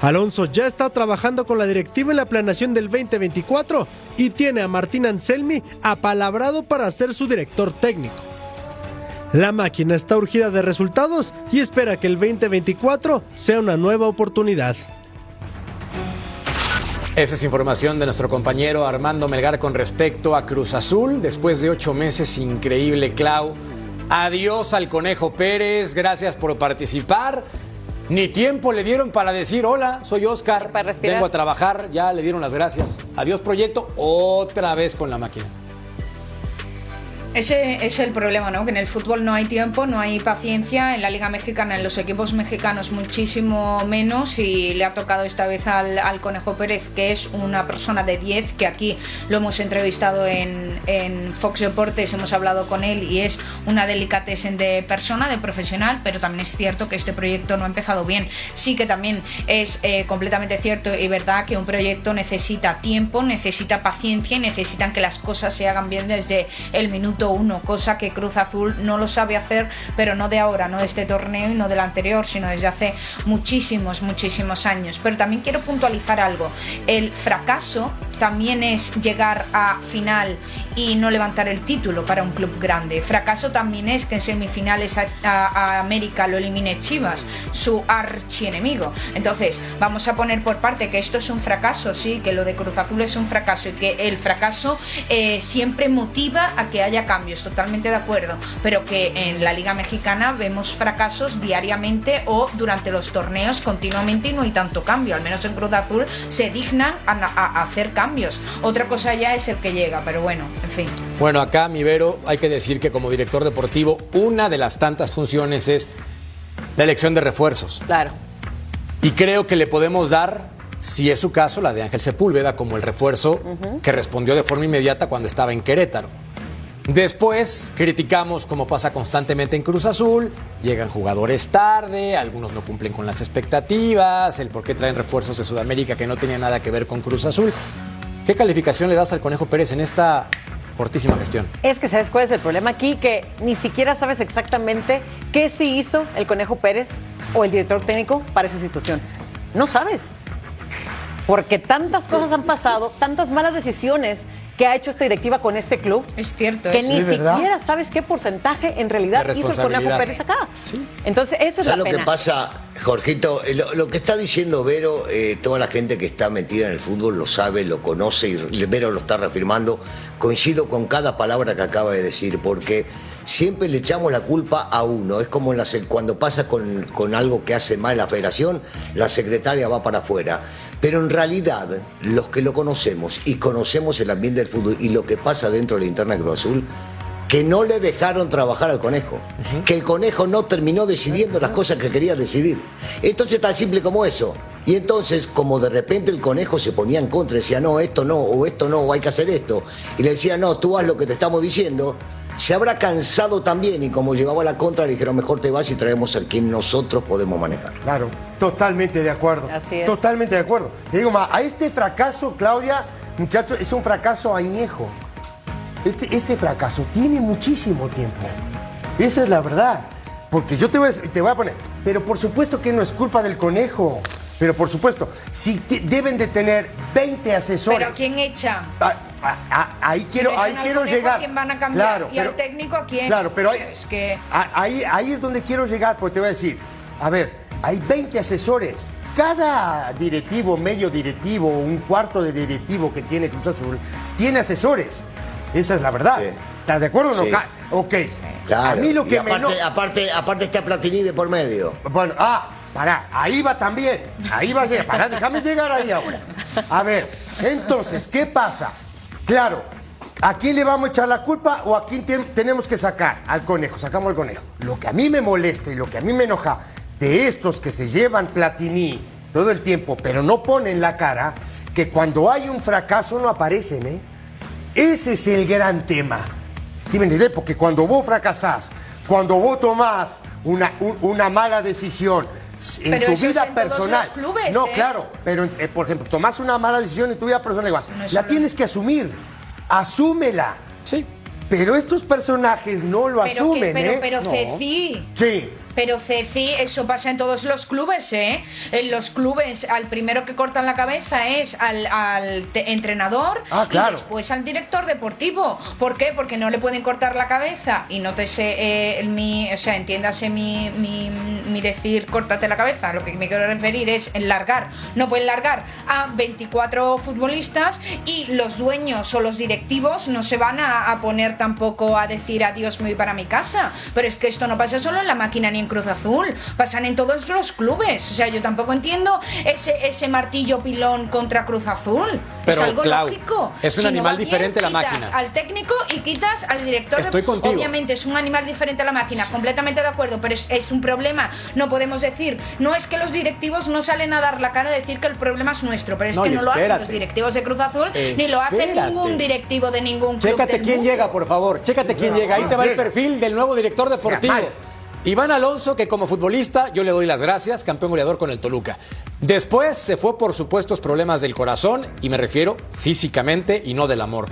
Speaker 7: Alonso ya está trabajando con la directiva en la planeación del 2024 y tiene a Martín Anselmi apalabrado para ser su director técnico. La máquina está urgida de resultados y espera que el 2024 sea una nueva oportunidad.
Speaker 1: Esa es información de nuestro compañero Armando Melgar con respecto a Cruz Azul. Después de ocho meses, increíble, Clau. Adiós al Conejo Pérez, gracias por participar. Ni tiempo le dieron para decir hola, soy Oscar, vengo a trabajar, ya le dieron las gracias. Adiós proyecto, otra vez con la máquina.
Speaker 4: Ese es el problema, ¿no? Que en el fútbol no hay tiempo, no hay paciencia. En la Liga Mexicana, en los equipos mexicanos, muchísimo menos. Y le ha tocado esta vez al, Conejo Pérez, que es una persona de 10, que aquí lo hemos entrevistado en, en Fox Deportes, hemos hablado con él y es una delicatessen de persona, de profesional. Pero también es cierto que este proyecto no ha empezado bien. Sí que también es eh, completamente cierto y verdad que un proyecto necesita tiempo, necesita paciencia y necesitan que las cosas se hagan bien desde el minuto uno, cosa que Cruz Azul no lo sabe hacer, pero no de ahora, no de este torneo y no del anterior, sino desde hace muchísimos, muchísimos años. Pero también quiero puntualizar algo. El fracaso también es llegar a final y no levantar el título para un club grande. Fracaso también es que en semifinales a, América lo elimine Chivas, su archienemigo. Entonces, vamos a poner por parte que esto es un fracaso, sí, que lo de Cruz Azul es un fracaso y que el fracaso eh, siempre motiva a que haya cambios, totalmente de acuerdo, pero que en la Liga Mexicana vemos fracasos diariamente o durante los torneos continuamente y no hay tanto cambio, al menos en Cruz Azul se dignan a- a hacer cambios. Otra cosa ya es el que llega, pero bueno, en fin.
Speaker 1: Bueno, acá, mi Vero, hay que decir que como director deportivo, una de las tantas funciones es la elección de refuerzos.
Speaker 3: Claro.
Speaker 1: Y creo que le podemos dar, si es su caso, la de Ángel Sepúlveda como el refuerzo que respondió de forma inmediata cuando estaba en Querétaro. Después criticamos, como pasa constantemente en Cruz Azul, llegan jugadores tarde, algunos no cumplen con las expectativas, el por qué traen refuerzos de Sudamérica que no tenía nada que ver con Cruz Azul. ¿Qué calificación le das al Conejo Pérez en esta cortísima gestión?
Speaker 3: Es que sabes cuál es el problema aquí, que ni siquiera sabes exactamente qué sí hizo el Conejo Pérez o el director técnico para esa institución. No sabes. Porque tantas cosas han pasado, tantas malas decisiones que ha hecho esta directiva con este club.
Speaker 4: Es cierto,
Speaker 3: Que
Speaker 4: es-
Speaker 3: ni
Speaker 4: Sí, ¿verdad?
Speaker 3: siquiera sabes qué porcentaje en realidad hizo el Conejo. Pérez acá. Entonces, esa es la
Speaker 5: ¿Sabes lo
Speaker 3: pena.
Speaker 5: que pasa, Jorgito? Eh, Lo, lo que está diciendo Vero, eh, toda la gente que está metida en el fútbol lo sabe, lo conoce y Vero lo está reafirmando. Coincido con cada palabra que acaba de decir, porque siempre le echamos la culpa a uno. Es como cuando pasa con, con algo que hace mal la federación, la secretaria va para afuera. Pero en realidad, los que lo conocemos y conocemos el ambiente del fútbol y lo que pasa dentro de la interna de Cruz Azul, que no le dejaron trabajar al conejo, que el conejo no terminó decidiendo las cosas que quería decidir. Entonces tan simple como eso. Y entonces, como de repente el conejo se ponía en contra, decía, no, esto no, o esto no, o hay que hacer esto, y le decía, no, tú haz lo que te estamos diciendo, se habrá cansado también, y como llevaba la contra, le dijeron, mejor te vas y traemos al quien nosotros podemos manejar.
Speaker 6: Claro, totalmente de acuerdo.
Speaker 3: Así es.
Speaker 6: Totalmente de acuerdo. Te digo, ma, a este fracaso, Claudia, muchachos, es un fracaso añejo. Este, este fracaso tiene muchísimo tiempo. Esa es la verdad. Porque yo te voy, a, te voy a poner, pero por supuesto que no es culpa del conejo. Pero por supuesto, si te- deben de tener 20 asesores.
Speaker 4: Pero ¿a quién echa?
Speaker 6: Ah, ah, ah, ahí quiero, ahí quiero llegar.
Speaker 4: ¿A quién van a cambiar?
Speaker 6: Claro,
Speaker 4: ¿Y
Speaker 6: pero-
Speaker 4: al técnico a quién?
Speaker 6: Claro, pero hay-
Speaker 4: Es que...
Speaker 6: Ah, Ahí, ahí es donde quiero llegar, porque te voy a decir, a ver, hay 20 asesores. Cada directivo, medio directivo, un cuarto de directivo que tiene Cruz Azul, tiene asesores. Esa es la verdad.
Speaker 5: Sí.
Speaker 6: ¿Estás de acuerdo o no?
Speaker 5: Sí.
Speaker 6: Ok.
Speaker 5: Claro.
Speaker 6: A mí lo
Speaker 5: Y
Speaker 6: que me...
Speaker 5: aparte,
Speaker 6: eno-
Speaker 5: aparte, aparte está Platini de por medio.
Speaker 6: Bueno, ah, pará, ahí va también. Ahí va a llegar. Pará, déjame llegar ahí ahora. A ver, entonces, ¿qué pasa? Claro, ¿a quién le vamos a echar la culpa o a quién te- tenemos que sacar? Al conejo, sacamos al conejo. Lo que a mí me molesta y lo que a mí me enoja de estos que se llevan Platini todo el tiempo, pero no ponen la cara, que cuando hay un fracaso no aparecen, ¿eh? Ese es el gran tema. ¿Sí me? Porque cuando vos fracasás, cuando vos tomás una, un- una mala decisión en
Speaker 4: Pero
Speaker 6: tu
Speaker 4: eso es
Speaker 6: vida
Speaker 4: en todos
Speaker 6: personal.
Speaker 4: los clubes,
Speaker 6: no,
Speaker 4: ¿eh?
Speaker 6: claro, pero eh, por ejemplo, tomás una mala decisión en tu vida personal igual.
Speaker 4: No
Speaker 6: la
Speaker 4: solo-
Speaker 6: tienes que asumir. Asúmela.
Speaker 1: Sí.
Speaker 6: Pero estos personajes no lo
Speaker 4: Pero, que-
Speaker 6: asumen,
Speaker 4: pero,
Speaker 6: ¿eh?
Speaker 4: pero
Speaker 6: No.
Speaker 4: Ceci,
Speaker 6: Sí.
Speaker 4: Pero Ceci, eso pasa en todos los clubes, ¿eh? En los clubes, al primero que cortan la cabeza es al, entrenador
Speaker 6: Ah,
Speaker 4: y
Speaker 6: claro.
Speaker 4: después al director deportivo. ¿Por qué? Porque no le pueden cortar la cabeza y no te sé, eh, mi, o sea, entiéndase mi, mi, mi decir córtate la cabeza. Lo que me quiero referir es en largar. No pueden largar a 24 futbolistas y los dueños o los directivos no se van a, a poner tampoco a decir adiós me voy para mi casa. Pero es que esto no pasa solo en la máquina ni en Cruz Azul, pasan en todos los clubes. O sea, yo tampoco entiendo ese, ese martillo pilón contra Cruz Azul.
Speaker 1: Pero,
Speaker 4: es algo
Speaker 1: Clau,
Speaker 4: lógico.
Speaker 1: es un
Speaker 4: Si no
Speaker 1: animal
Speaker 4: bien,
Speaker 1: diferente la
Speaker 4: quitas
Speaker 1: máquina.
Speaker 4: Al técnico y quitas al director. de-
Speaker 1: Estoy contigo.
Speaker 4: Obviamente es un animal diferente a la máquina, completamente de acuerdo, pero es, es un problema. No podemos decir, no es que los directivos no salen a dar la cara a decir que el problema es nuestro, pero es
Speaker 1: No,
Speaker 4: que no lo hacen los directivos de Cruz Azul, ni lo hace ningún directivo de ningún club.
Speaker 1: Chécate
Speaker 4: del
Speaker 1: quién
Speaker 4: mundo.
Speaker 1: llega, por favor. Chécate quién llega. Ahí te va el perfil del nuevo director deportivo. Iván Alonso, que como futbolista yo le doy las gracias, campeón goleador con el Toluca. Después se fue por supuestos problemas del corazón, y me refiero físicamente y no del amor.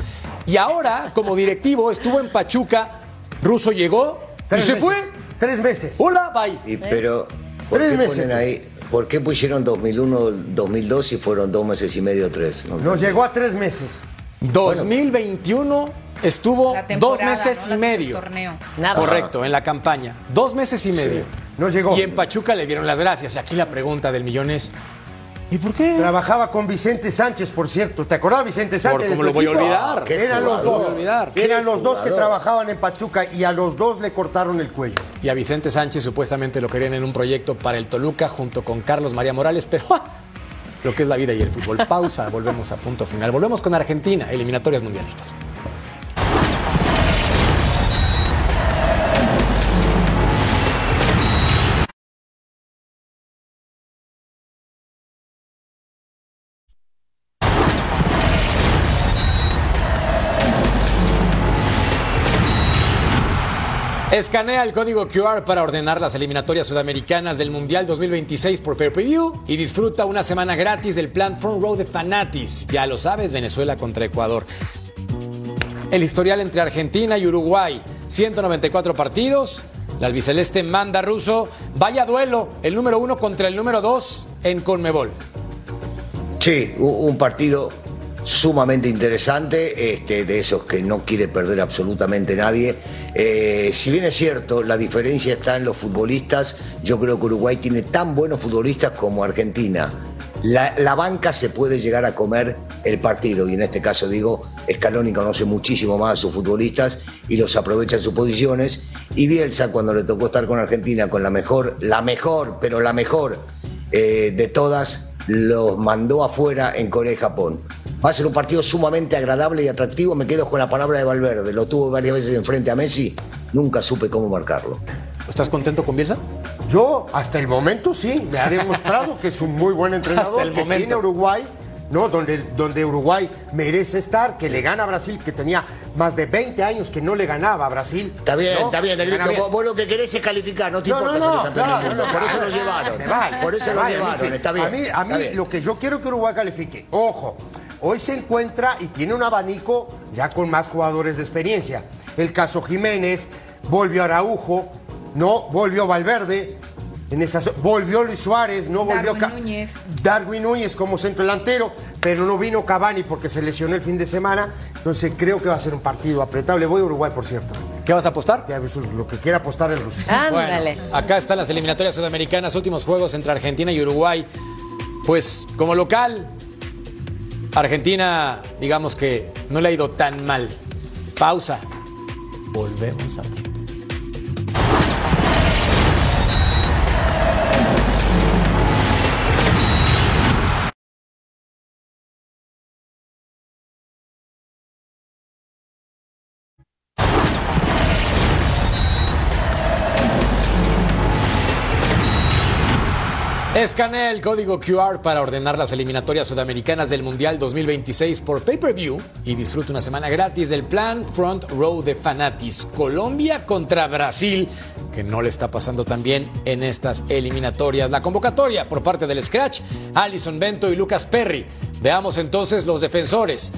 Speaker 1: Y ahora, como directivo, estuvo en Pachuca, Russo llegó y
Speaker 6: Tres
Speaker 1: se
Speaker 6: meses.
Speaker 1: fue.
Speaker 6: Tres meses.
Speaker 1: Hola, bye.
Speaker 5: Y, pero, ¿por
Speaker 6: Tres
Speaker 5: qué
Speaker 6: meses.
Speaker 5: ponen ahí? ¿Por qué pusieron 2001, 2002 y fueron dos meses y medio, tres? No,
Speaker 6: Nos llegó a tres meses.
Speaker 1: 2021 estuvo dos meses
Speaker 4: ¿no?
Speaker 1: y medio.
Speaker 4: el torneo.
Speaker 3: Nada.
Speaker 1: Correcto, en la campaña. Dos meses y medio.
Speaker 6: No llegó.
Speaker 1: Y en Pachuca le dieron las gracias. Y aquí la pregunta del millón es: ¿y por qué?
Speaker 6: Trabajaba con Vicente Sánchez, por cierto. ¿Te acordás, Vicente Sánchez?
Speaker 1: ¿cómo lo voy a olvidar?
Speaker 6: Eran los dos.
Speaker 1: olvidar.
Speaker 6: Eran los dos que trabajaban en Pachuca y a los dos le cortaron el cuello.
Speaker 1: Y a Vicente Sánchez supuestamente lo querían en un proyecto para el Toluca junto con Carlos María Morales, pero ¡ah! Lo que es la vida y el fútbol. Pausa, volvemos a punto final. Volvemos con Argentina, eliminatorias mundialistas. Escanea el código QR para ordenar las eliminatorias sudamericanas del Mundial 2026 por Pay Per View y disfruta una semana gratis del plan Front Row de Fanatis. Ya lo sabes, Venezuela contra Ecuador. El historial entre Argentina y Uruguay, 194 partidos. La albiceleste manda ruso. Vaya duelo, el número uno contra el número dos en Conmebol.
Speaker 5: Sí, un partido sumamente interesante, este, de esos que no quiere perder absolutamente nadie. Eh, si bien es cierto, la diferencia está en los futbolistas, yo creo que Uruguay tiene tan buenos futbolistas como Argentina. la, banca se puede llegar a comer el partido y en este caso digo, Scaloni conoce muchísimo más a sus futbolistas y los aprovecha en sus posiciones y Bielsa cuando le tocó estar con Argentina con la mejor, la mejor, pero la mejor eh, de todas, los mandó afuera en Corea y Japón. Va a ser un partido sumamente agradable y atractivo. Me quedo con la palabra de Valverde. Lo tuvo varias veces enfrente a Messi. Nunca supe cómo marcarlo.
Speaker 1: ¿Estás contento con Bielsa?
Speaker 6: Yo, hasta el momento, sí. Me ha demostrado que es un muy buen entrenador.
Speaker 1: Hasta el
Speaker 6: que
Speaker 1: momento.
Speaker 6: tiene Uruguay, ¿no? Donde, donde Uruguay merece estar, que le gana a Brasil, que tenía más de 20 años que no le ganaba a Brasil.
Speaker 5: Está bien,
Speaker 6: ¿no?
Speaker 5: está bien, Negrito. Vos, vos lo que querés es calificar, no te
Speaker 6: No,
Speaker 5: importa
Speaker 6: no,
Speaker 5: ser
Speaker 6: no, claro, no,
Speaker 5: Por eso lo llevaron.
Speaker 6: Me vale,
Speaker 5: Por eso lo
Speaker 6: vale,
Speaker 5: llevaron,
Speaker 6: sí.
Speaker 5: está bien.
Speaker 6: A mí, a mí lo que yo quiero que Uruguay califique, ojo, hoy se encuentra y tiene un abanico ya con más jugadores de experiencia. El caso Jiménez, volvió Araujo, no, volvió Valverde. En esas, volvió Luis Suárez, no volvió
Speaker 4: Darwin Núñez.
Speaker 6: Darwin Núñez como centro delantero, pero no vino Cavani porque se lesionó el fin de semana. Entonces creo que va a ser un partido apretado. Le voy a Uruguay, por cierto.
Speaker 1: ¿Qué vas a apostar?
Speaker 6: Ya Lo que quiera apostar el ruso.
Speaker 3: Ándale.
Speaker 1: Bueno, acá están las eliminatorias sudamericanas, últimos juegos entre Argentina y Uruguay. Pues como local, Argentina, digamos que no le ha ido tan mal. Pausa. Volvemos a... Escanea el código QR para ordenar las eliminatorias sudamericanas del Mundial 2026 por pay-per-view y disfruta una semana gratis del plan Front Row de Fanatis. Colombia contra Brasil, que no le está pasando tan bien en estas eliminatorias. La convocatoria por parte del Scratch, Alison Bento y Lucas Perry. Veamos entonces los defensores.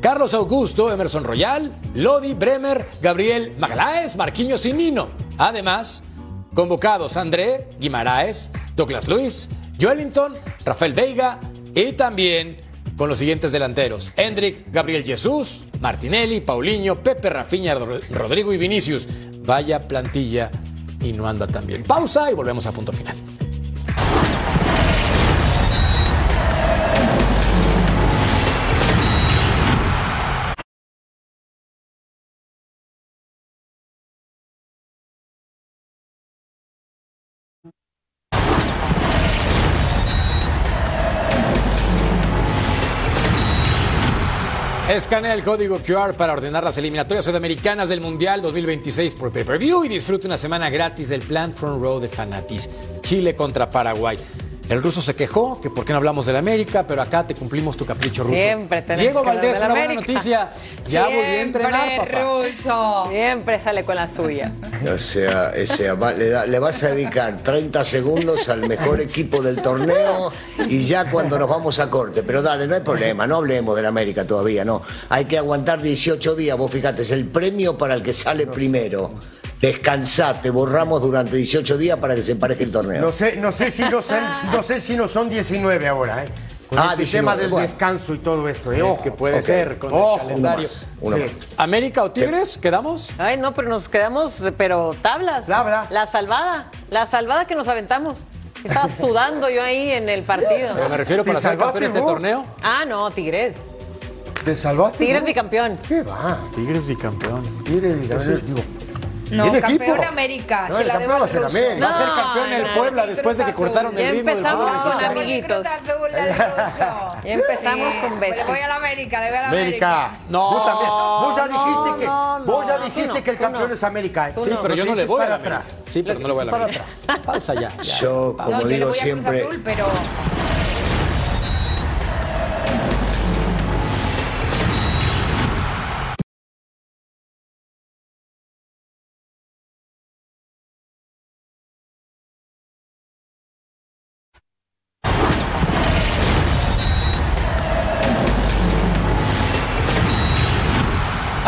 Speaker 1: Carlos Augusto, Emerson Royal, Lodi, Bremer, Gabriel Magaláes, Marquinhos y Nino. Además, convocados André, Guimaraes, Douglas Luis, Joelinton, Rafael Veiga y también con los siguientes delanteros: Hendrik, Gabriel Jesús, Martinelli, Paulinho, Pepe Rafinha, Ro- Rodrigo y Vinicius. Vaya plantilla y no anda tan bien. Pausa y volvemos a punto final. Escanea el código QR para ordenar las eliminatorias sudamericanas del Mundial 2026 por pay-per-view y disfrute una semana gratis del plan Front Row de Fanatis. Chile contra Paraguay. El ruso se quejó que por qué no hablamos del América, pero acá te cumplimos tu capricho ruso.
Speaker 3: Siempre tenemos
Speaker 1: Diego Valdés, una buena noticia. Ya volvió a entrenar,
Speaker 4: Siempre,
Speaker 1: papá.
Speaker 4: ruso.
Speaker 3: Siempre sale con la suya.
Speaker 5: O sea, o sea, va- le, da- le vas a dedicar 30 segundos al mejor equipo del torneo y ya cuando nos vamos a corte. Pero dale, no hay problema, no hablemos del América todavía, no. Hay que aguantar 18 días, vos fíjate, es el premio para el que sale primero. Descansate, borramos durante 18 días para que se empareje el torneo.
Speaker 6: No sé, no sé si no son, no sé si no son 19 ahora, ¿eh? Con
Speaker 5: Ah,
Speaker 6: el
Speaker 5: 19,
Speaker 6: tema del
Speaker 5: bueno.
Speaker 6: descanso y todo esto, ¿eh?
Speaker 1: Es
Speaker 6: Ojo.
Speaker 1: que puede ser con
Speaker 6: Ojo,
Speaker 1: el calendario.
Speaker 5: uno más, uno
Speaker 6: Sí.
Speaker 5: más.
Speaker 1: ¿América o Tigres? ¿Quedamos?
Speaker 3: Ay, no, pero nos quedamos, pero tablas.
Speaker 6: Tabla.
Speaker 3: La salvada. La salvada que nos aventamos. Estaba sudando yo ahí en el partido.
Speaker 1: Pero me refiero
Speaker 6: ¿Te
Speaker 1: para ser campeón de este torneo.
Speaker 3: Ah, no, Tigres.
Speaker 6: ¿Te salvaste?
Speaker 3: Tigres bicampeón.
Speaker 6: ¿Qué va?
Speaker 1: Tigres bicampeón.
Speaker 6: Tigres bicampeón, digo.
Speaker 4: No,
Speaker 6: ¿Tiene
Speaker 4: campeón
Speaker 6: equipo?
Speaker 4: América.
Speaker 6: No,
Speaker 4: se
Speaker 6: el
Speaker 4: la
Speaker 6: campeón va a ser. América.
Speaker 1: Va a ser
Speaker 3: No,
Speaker 1: campeón el
Speaker 3: no,
Speaker 1: Puebla
Speaker 4: no,
Speaker 1: después de que cortaron el ritmo del
Speaker 3: empezamos
Speaker 1: fútbol
Speaker 3: con
Speaker 1: mexicano.
Speaker 3: amiguitos.
Speaker 4: Cruz Azul, al ruso.
Speaker 3: Ya empezamos
Speaker 4: Sí,
Speaker 3: con Betis.
Speaker 4: Le voy a la América, le voy a la
Speaker 6: América.
Speaker 4: América.
Speaker 1: No,
Speaker 6: Vos también. Vos ya
Speaker 1: no,
Speaker 6: dijiste que, vos ya dijiste que el campeón
Speaker 3: no.
Speaker 6: es América.
Speaker 1: Sí,
Speaker 3: no.
Speaker 1: pero yo no le voy a
Speaker 6: para
Speaker 1: la América.
Speaker 6: atrás.
Speaker 1: Sí, pero no le voy a la América. Pausa ya.
Speaker 5: Yo,
Speaker 4: No,
Speaker 5: como
Speaker 4: yo le
Speaker 5: digo
Speaker 4: voy a Cruz
Speaker 5: siempre,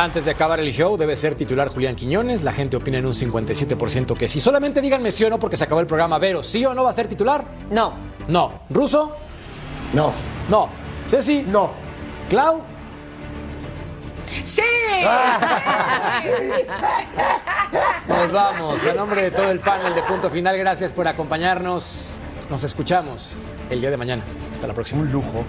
Speaker 1: Antes de acabar el show, debe ser titular Julián Quiñones. La gente opina en un 57% que sí. Solamente díganme sí o no porque se acabó el programa. Vero, ¿sí o no va a ser titular?
Speaker 3: No.
Speaker 1: No. ¿Ruso?
Speaker 5: no.
Speaker 1: No. ¿Ceci?
Speaker 6: No.
Speaker 1: ¿Clau?
Speaker 4: ¡Sí!
Speaker 1: Nos vamos. A nombre de todo el panel de Punto Final, gracias por acompañarnos. Nos escuchamos el día de mañana. Hasta la próxima.
Speaker 6: Un lujo.